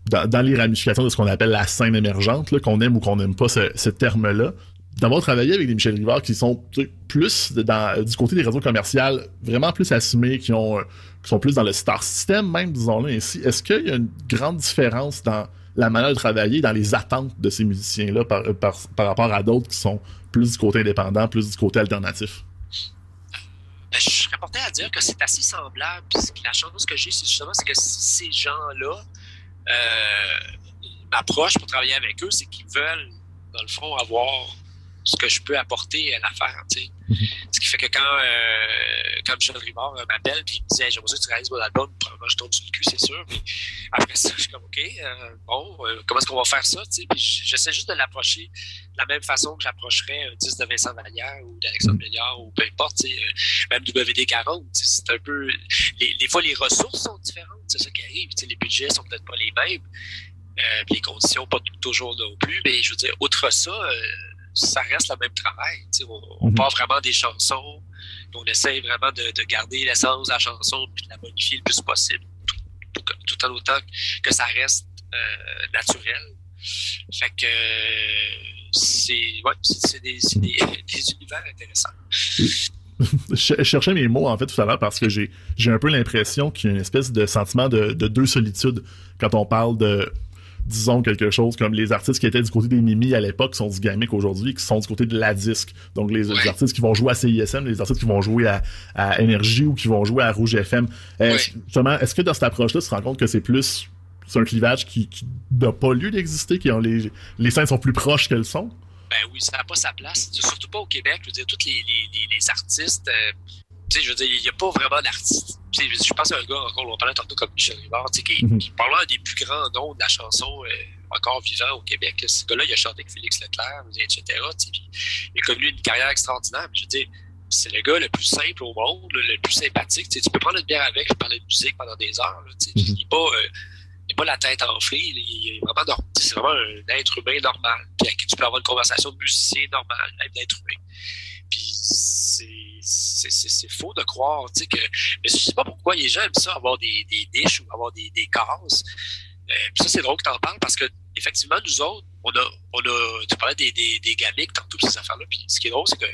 dans, les ramifications de ce qu'on appelle la scène émergente, qu'on aime ou qu'on n'aime pas ce, terme-là. D'avoir travaillé avec des Michel Rivard qui sont plus du côté des réseaux commerciaux, vraiment plus assumés, qui ont euh, qui sont plus dans le star system même, disons-le ainsi. Est-ce qu'il y a une grande différence dans la manière de travailler, dans les attentes de ces musiciens-là par, par, par rapport à d'autres qui sont plus du côté indépendant, plus du côté alternatif? Ben, je serais porté à dire que c'est assez semblable. La chance que j'ai, c'est justement que ces gens-là euh, m'approchent pour travailler avec eux, c'est qu'ils veulent, dans le fond, avoir ce que je peux apporter à l'affaire. Tu. Ce qui fait que quand, euh, quand Michel Rivard euh, m'appelle puis il me dit hey, J'aimerais que tu réalises mon album, probablement je tombe sur le cul, c'est sûr. Puis après ça, je suis comme OK, euh, bon, euh, comment est-ce qu'on va faire ça? J'essaie juste de l'approcher de la même façon que j'approcherais un disque de Vincent Vallière ou d'Alexandre Béliard ou peu importe, même WD40. tu sais, C'est un peu. Les, des fois, les ressources sont différentes, c'est ça qui arrive. Les budgets sont peut-être pas les mêmes. Les conditions pas toujours non plus. Mais je veux dire, outre ça, ça reste le même travail. On, on Mhm. part vraiment des chansons, on essaie vraiment de, de garder l'essence de la chanson puis de la modifier le plus possible, tout, tout- tout en autant que ça reste euh, naturel. Fait que c'est ouais, des, des, des univers intéressants. je cherchais mes mots en fait tout à l'heure parce que j'ai j'ai un peu l'impression qu'il y a une espèce de sentiment de, de deux solitudes quand on parle de disons quelque chose comme les artistes qui étaient du côté des Mimi à l'époque sont du gamique aujourd'hui qui sont du côté de la disque. Donc les, artistes qui vont jouer à CISM les artistes qui vont jouer à, à Énergie ou qui vont jouer à Rouge FM est-ce, justement, est-ce que dans cette approche là tu te rends compte que c'est plus c'est un clivage qui, qui n'a pas lieu d'exister qui ont les les scènes sont plus proches qu'elles sont? Ben oui, ça n'a pas sa place. Surtout pas au Québec. Je veux dire, tous les, les, les, les artistes, euh, tu sais, je veux dire, il n'y a pas vraiment d'artistes. Tu sais, je, pense à un gars, encore, on parlait tantôt comme Michel Rivard, tu sais, qui, probablement un des plus grands noms de la chanson euh, encore vivant au Québec. Ce gars-là, il a chanté avec Félix Leclerc, etc. tu sais, il a connu une carrière extraordinaire. mais Je veux dire, c'est le gars le plus simple au monde, le, plus sympathique. Tu sais, tu peux prendre une bière avec, je parler de musique pendant des heures. là, tu sais, Mhm. Il n'est pas, euh, pas la tête enflée. Il il est vraiment norm- tu sais, C'est vraiment un être humain normal. Puis avec qui tu peux avoir une conversation de musicien normal, même d'être humain. Puis c'est- faux de croire, tu sais, que. Mais je sais pas pourquoi les gens aiment ça, avoir des, des niches ou avoir des, des cases. Euh, ça, c'est drôle que t'en parles parce que, effectivement, nous autres, on a, on a, tu parlais des, des, des gamiques tantôt, ces affaires-là. Puis ce qui est drôle, c'est que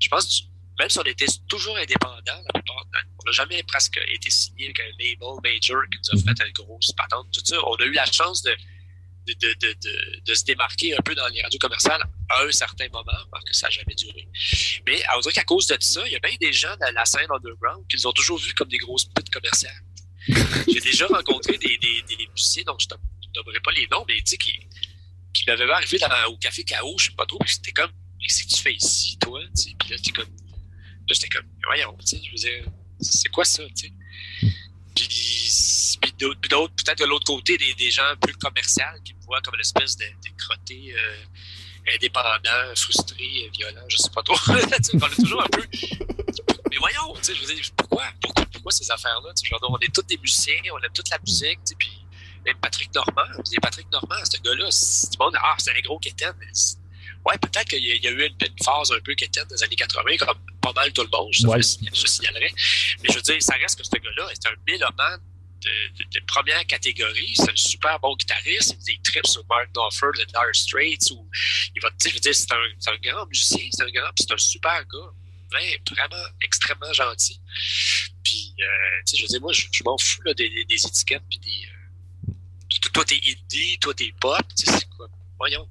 je pense, que même si on était toujours indépendant, la plupart on n'a jamais presque été signé avec un label major qui nous a fait une grosse patente, tout ça. On a eu la chance de, de, de, de, de se démarquer un peu dans les radios commerciales à un certain moment, parce que ça n'a jamais duré. Mais on dirait qu'à cause de ça, il y a bien des gens dans la scène underground qui les ont toujours vus comme des grosses putes commerciales. J'ai déjà rencontré des, des, des musiciens dont je ne nommerai pas les noms, mais tu sais, qui, qui m'avaient vu dans, au café KO, je sais pas trop, puis c'était comme, mais qu'est-ce que tu fais ici, toi? Tu sais, Puis là, comme, là, j'étais comme, voyons, tu sais, je veux dire, c'est quoi ça, tu sais? Puis, puis d'autres, puis d'autres, peut-être de l'autre côté, des, des gens plus commerciaux qui me voient comme une espèce de, de crotté euh, indépendant, frustré, violent, je sais pas trop. On est toujours un peu. Mais voyons, tu sais, je veux dire, pourquoi? Pourquoi, pourquoi ces affaires-là? Tu sais, genre, on est tous des musiciens, on aime toute la musique, tu sais, puis même Patrick Normand, Patrick Normand, ce gars-là, monde, ah, c'est un gros quétaine. Ouais, peut-être qu'il y, a- il y a eu une, une phase un peu quétaine des années 80, comme pas mal tout le monde, je, Ouais. je signalerais. Mais je veux dire, ça reste que ce gars-là est un mélomane de, première catégorie. C'est un super bon guitariste. Il trips sur Mark Knopfler, The Dire Straits. Ou, il va, je veux dire, c'est un, c'est un grand musicien, c'est un grand, c'est un super gars. Vraiment extrêmement gentil. Puis, euh, tu sais, je veux dire, moi, je, m'en fous là, des, étiquettes, puis des. euh, toi, toi, t'es indie, toi, t'es pop, tu sais, c'est quoi? Voyons.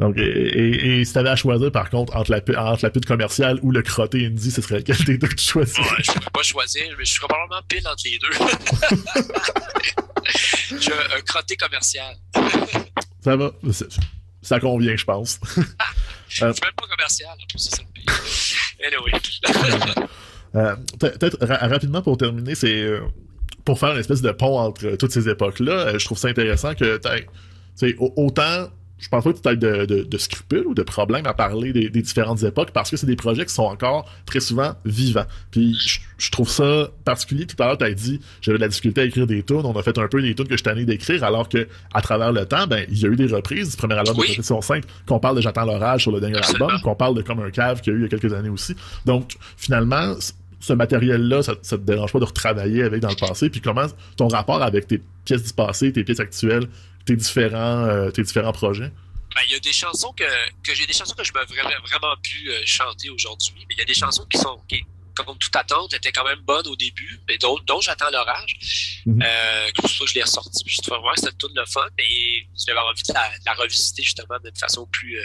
Donc, et, et, et si t'avais à choisir, par contre, entre la, entre la pute commerciale ou le crotté indie, ce serait lequel des deux que tu choisirais? Ouais, je pourrais pas choisir, mais je serais probablement pile entre les deux. J'ai un, crotté commercial. Ça va. Ça convient, je pense. Je suis même pas commercial, en plus, c'est ça pire. Anyway. Euh, peut- Peut-être ra- rapidement pour terminer, c'est euh, pour faire une espèce de pont entre toutes ces époques-là. euh, je trouve ça intéressant que tu autant. Je pense pas que tu aies de, de, de scrupules ou de problèmes à parler des, des différentes époques parce que c'est des projets qui sont encore très souvent vivants. Puis je, je trouve ça particulier. Tout à l'heure, tu as dit j'avais de la difficulté à écrire des tunes. On a fait un peu des tunes que je tanné d'écrire alors que à travers le temps, ben il y a eu des reprises du premier album Oui. de Protection 5 qu'on parle de J'attends l'orage sur le dernier Absolument. album, qu'on parle de Comme un cave qu'il y a eu il y a quelques années aussi. Donc finalement, ce matériel-là, ça, ça te dérange pas de retravailler avec dans le passé, puis comment ton rapport avec tes pièces du passé, tes pièces actuelles, tes différents, euh, tes différents projets? Ben, il y a des chansons que, que j'ai des chansons que je me vraiment, vraiment pu euh, chanter aujourd'hui, mais il y a des chansons qui sont, qui, comme toute attente, étaient quand même bonnes au début, mais d'autres, dont j'attends l'orage. Mhm. Euh, que je l'ai ressorti, puis je trouvais vraiment que c'était toute le fun, et j'avais envie de la, de la revisiter justement d'une façon plus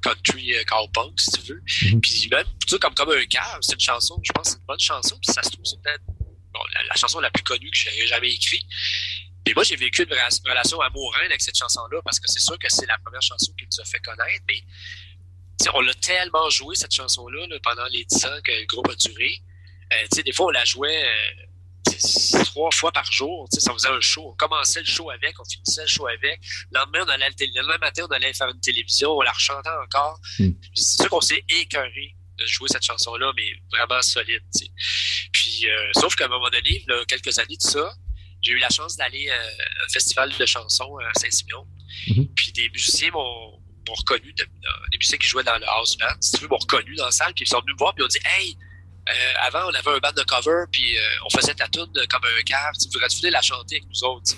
country, euh, cowpunk, si tu veux. Mhm. Puis même, tu sais, comme, comme un cave, c'est une chanson, je pense que c'est une bonne chanson, puis ça se trouve, c'est peut-être bon, la, la chanson la plus connue que j'ai jamais écrite. Et moi, j'ai vécu une rela- relation amoureuse avec cette chanson-là parce que c'est sûr que c'est la première chanson qui nous a fait connaître, mais on l'a tellement joué, cette chanson-là, là, pendant les 10 ans que le groupe a duré. Euh, des fois, on la jouait euh, trois fois par jour. Ça faisait un show. On commençait le show avec, on finissait le show avec. Le lendemain, on allait le lendemain matin, on allait faire une télévision, on la rechantait encore. Mm. C'est sûr qu'on s'est écœuré de jouer cette chanson-là, mais vraiment solide. Puis, euh, sauf qu'à un moment donné, là, quelques années de ça, j'ai eu la chance d'aller euh, un festival de chansons à Saint-Simeon. Mhm. Puis des musiciens m'ont reconnu, de- de- des musiciens qui jouaient dans le house band, si tu veux, m'ont reconnu dans la salle, puis ils sont venus me voir, puis ils ont dit Hey, euh, avant, on avait un band de cover, puis euh, on faisait ta tune comme un cave, tu voudrais-tu venir la chanter avec nous autres?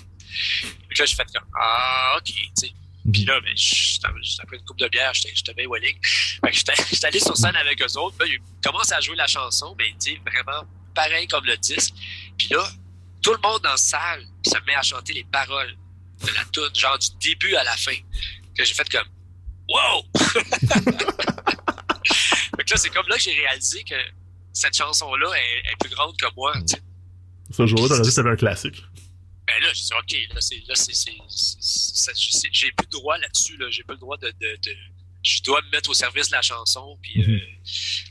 Puis là, j'ai fait comme Ah, ok, tu sais. Puis là, ben, j'étais après une coupe de bière, j'étais bien que j'étais allé sur scène avec eux autres. Là, ils commencent à jouer la chanson, mais tu sais, vraiment pareil comme le disque. Puis là, tout le monde dans la salle se met à chanter les paroles de la tune, genre du début à la fin. Que j'ai fait comme Wow! fait que là, c'est comme là que j'ai réalisé que cette chanson-là est, est plus grande que moi. tu sais. Ce jour-là, t'aurais dit que c'était un classique. Ben là, j'ai dit, OK, là, c'est, là, c'est, c'est, j'ai plus le droit là-dessus, là. J'ai plus le droit de, de, de- je dois me mettre au service de la chanson, puis, Mhm. euh, euh, la-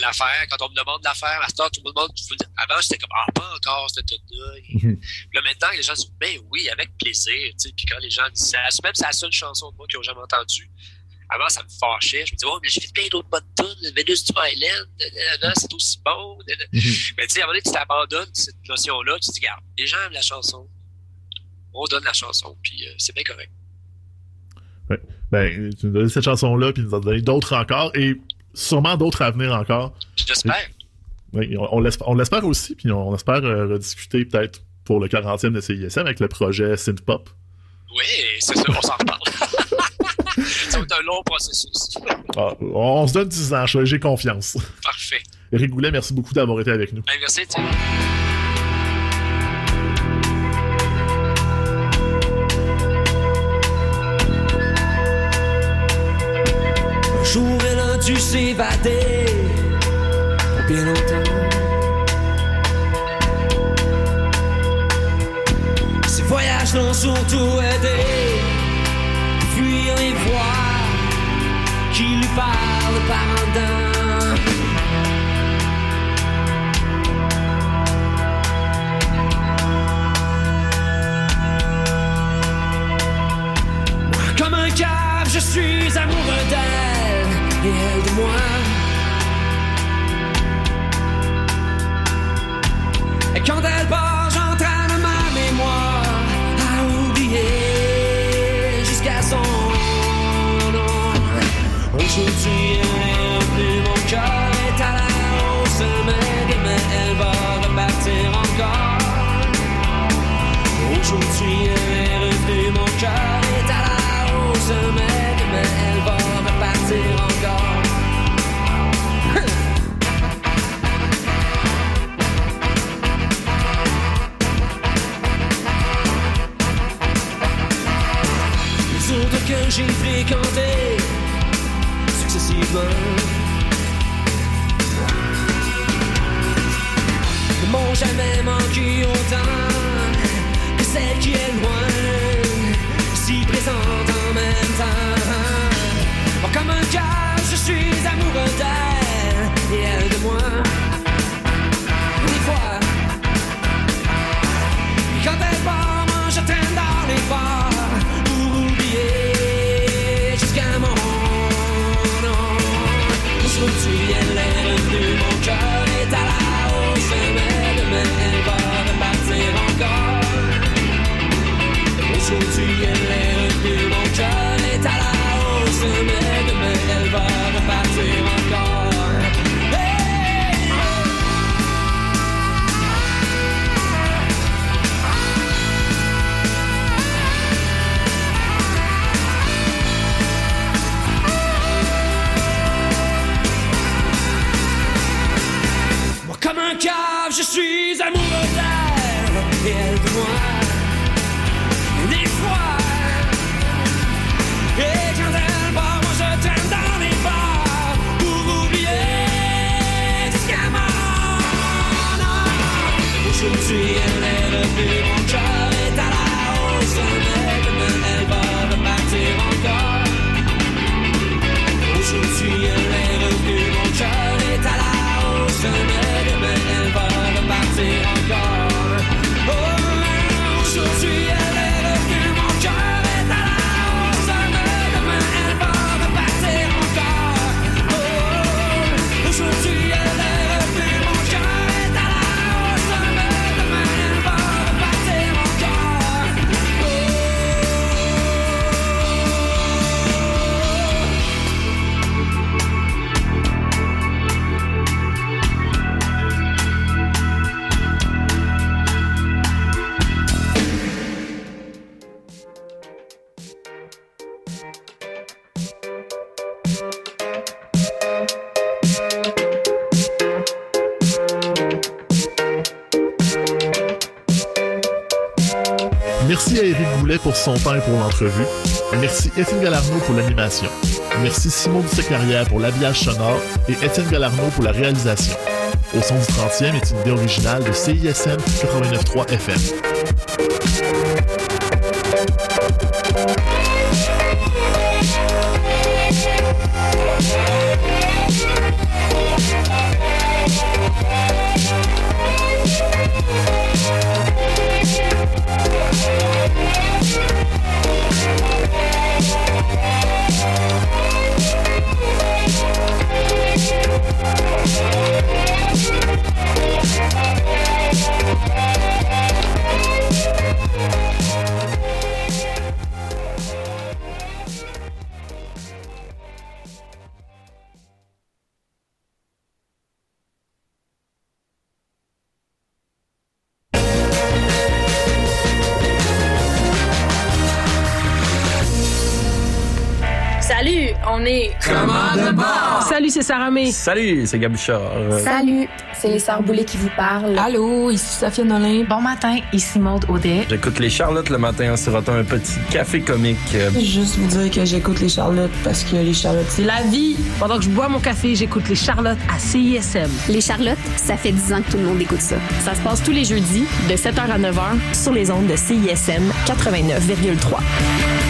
l'affaire, quand on me demande l'affaire, à ce temps, tout le monde, avant, j'étais comme, ah, pas encore, cette tune-là. Puis Là, maintenant, les gens disent, ben oui, avec plaisir, tu sais. Puis quand les gens disent, même c'est la seule chanson de moi qu'ils ont jamais entendue, avant, ça me fâchait. Je me disais, oh, mais j'ai fait plein d'autres bonnes tunes, Venus du Myland, c'est aussi bon. Mhm. Mais tu sais, à un moment donné, tu t'abandonnes cette notion-là, tu te dis, regarde, les gens aiment la chanson, on donne la chanson, puis euh, c'est bien correct. Ben, tu nous donné cette chanson-là, puis tu nous as donné d'autres encore, et sûrement d'autres à venir encore. J'espère. Oui, on, on l'espère- aussi, puis on, espère euh, rediscuter peut-être pour le 40e de CISM avec le projet Synthpop. Oui, c'est ça, on s'en reparle. être un long processus. Ah, on, se donne 10 ans, j'ai confiance. Parfait. Eric Goulet, merci beaucoup d'avoir été avec nous. Ben, merci, s'évader pour bien longtemps. Ces voyages l'ont surtout aidé à fuir les voix qui lui parlent par en dedans. Comme un cave, je suis amoureux d'elle et elle de moi. Et quand elle part, j'entraîne ma mémoire à oublier jusqu'à son nom. Aujourd'hui, elle revenue, mon cœur est à la hausse, mais demain elle va repartir encore. Aujourd'hui, elle revenue, mon cœur j'ai fréquenté successivement. Ne m'ont jamais manqué autant que celle qui est loin, si présente en même temps. Bon, comme un cœur, je suis amoureux d'elle et elle de moi. Des fois, quand elle Aujourd'hui, elle est revenue, mon cœur est à la hausse, mais demain, elle va repartir encore. Moi, comme un cave, je suis amoureux d'elle, et elle de moi. Aujourd'hui, elle est revenue, mon cœur est son temps et pour l'entrevue. Merci Étienne Galarno pour l'animation. Merci Simon Dussé-Carrière pour l'habillage sonore et Étienne Galarno pour la réalisation. Au son du 30e est une idée originale de CISM 89.3 FM. Salut, c'est Sarah May. Salut, c'est Gabuchard. Salut, c'est les Sœurs Boulay qui vous parlent. Allô, ici Sophia Nolin. Bon matin, ici Maude Audet. J'écoute les Charlottes le matin en sirotant un petit café comique. Juste vous dire que j'écoute les Charlottes parce que les Charlottes, c'est la vie. Pendant que je bois mon café, j'écoute les Charlottes à CISM. Les Charlottes, ça fait 10 ans que tout le monde écoute ça. Ça se passe tous les jeudis de 7h à 9h sur les ondes de CISM 89,3.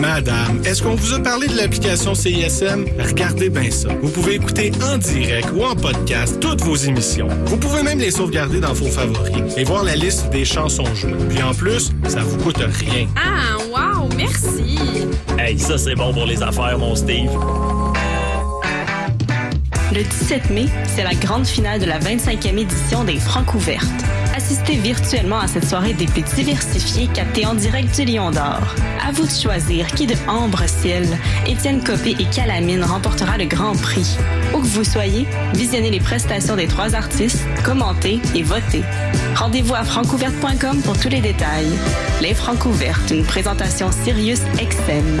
Madame, est-ce qu'on vous a parlé de l'application CISM? Regardez bien ça. Vous pouvez écouter en direct ou en podcast toutes vos émissions. Vous pouvez même les sauvegarder dans vos favoris et voir la liste des chansons jouées. Puis en plus, ça vous coûte rien. Ah, wow, merci. Hey, ça c'est bon pour les affaires, mon Steve. Le 17 mai, c'est la grande finale de la 25e édition des Francs ouvertes. Assistez virtuellement à cette soirée des plus diversifiés captés en direct du Lion d'Or. À vous de choisir qui de Ambre Ciel, Étienne Copé et Calamine remportera le grand prix. Où que vous soyez, visionnez les prestations des trois artistes, commentez et votez. Rendez-vous à francouverte.com pour tous les détails. Les Francs ouvertes, une présentation Sirius XM.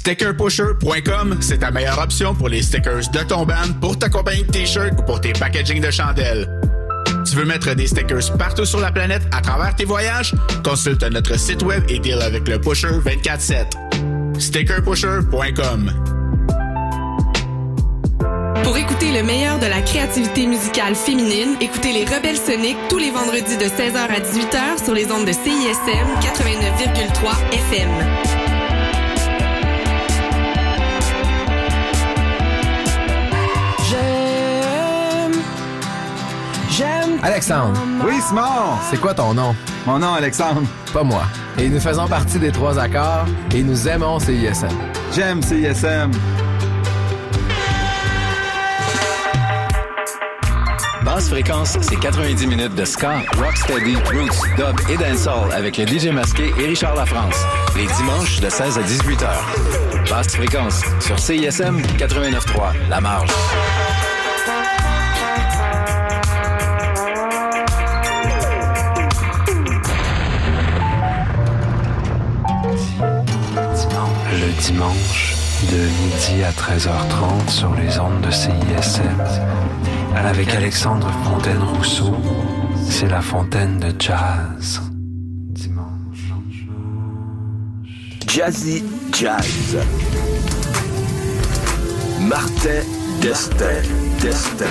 StickerPusher.com, c'est ta meilleure option pour les stickers de ton band, pour ta compagnie de t-shirts ou pour tes packaging de chandelles. Tu veux mettre des stickers partout sur la planète à travers tes voyages? Consulte notre site web et deal avec le Pusher 24-7. StickerPusher.com Pour écouter le meilleur de la créativité musicale féminine, écoutez les Rebelles Soniques tous les vendredis de 16h à 18h sur les ondes de CISM 89,3 FM. Alexandre. Oui, Simon. C'est quoi ton nom? Mon nom, Alexandre. Pas moi. Et nous faisons partie des trois accords et nous aimons CISM. J'aime CISM. Basse fréquence, c'est 90 minutes de ska, rocksteady, roots, dub et dancehall avec le DJ masqué et Richard Lafrance. Les dimanches de 16 à 18 heures. Basse fréquence sur CISM 89.3, La Marge. Dimanche, de midi à 13h30 sur les ondes de CISM. Avec Alexandre Fontaine-Rousseau, c'est la fontaine de jazz. Jazzy Jazz. Martin Destin Destin.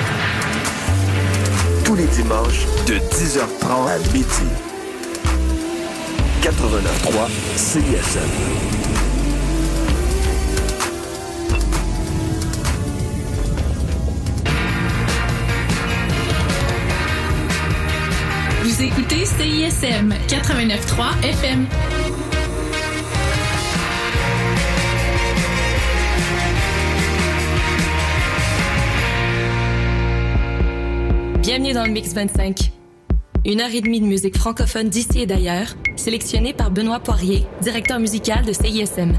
Tous les dimanches de 10h30 à midi. 89.3 CISM. Écoutez CISM 89.3 FM. Bienvenue dans le Mix 25. Une heure et demie de musique francophone d'ici et d'ailleurs, sélectionnée par Benoît Poirier, directeur musical de CISM.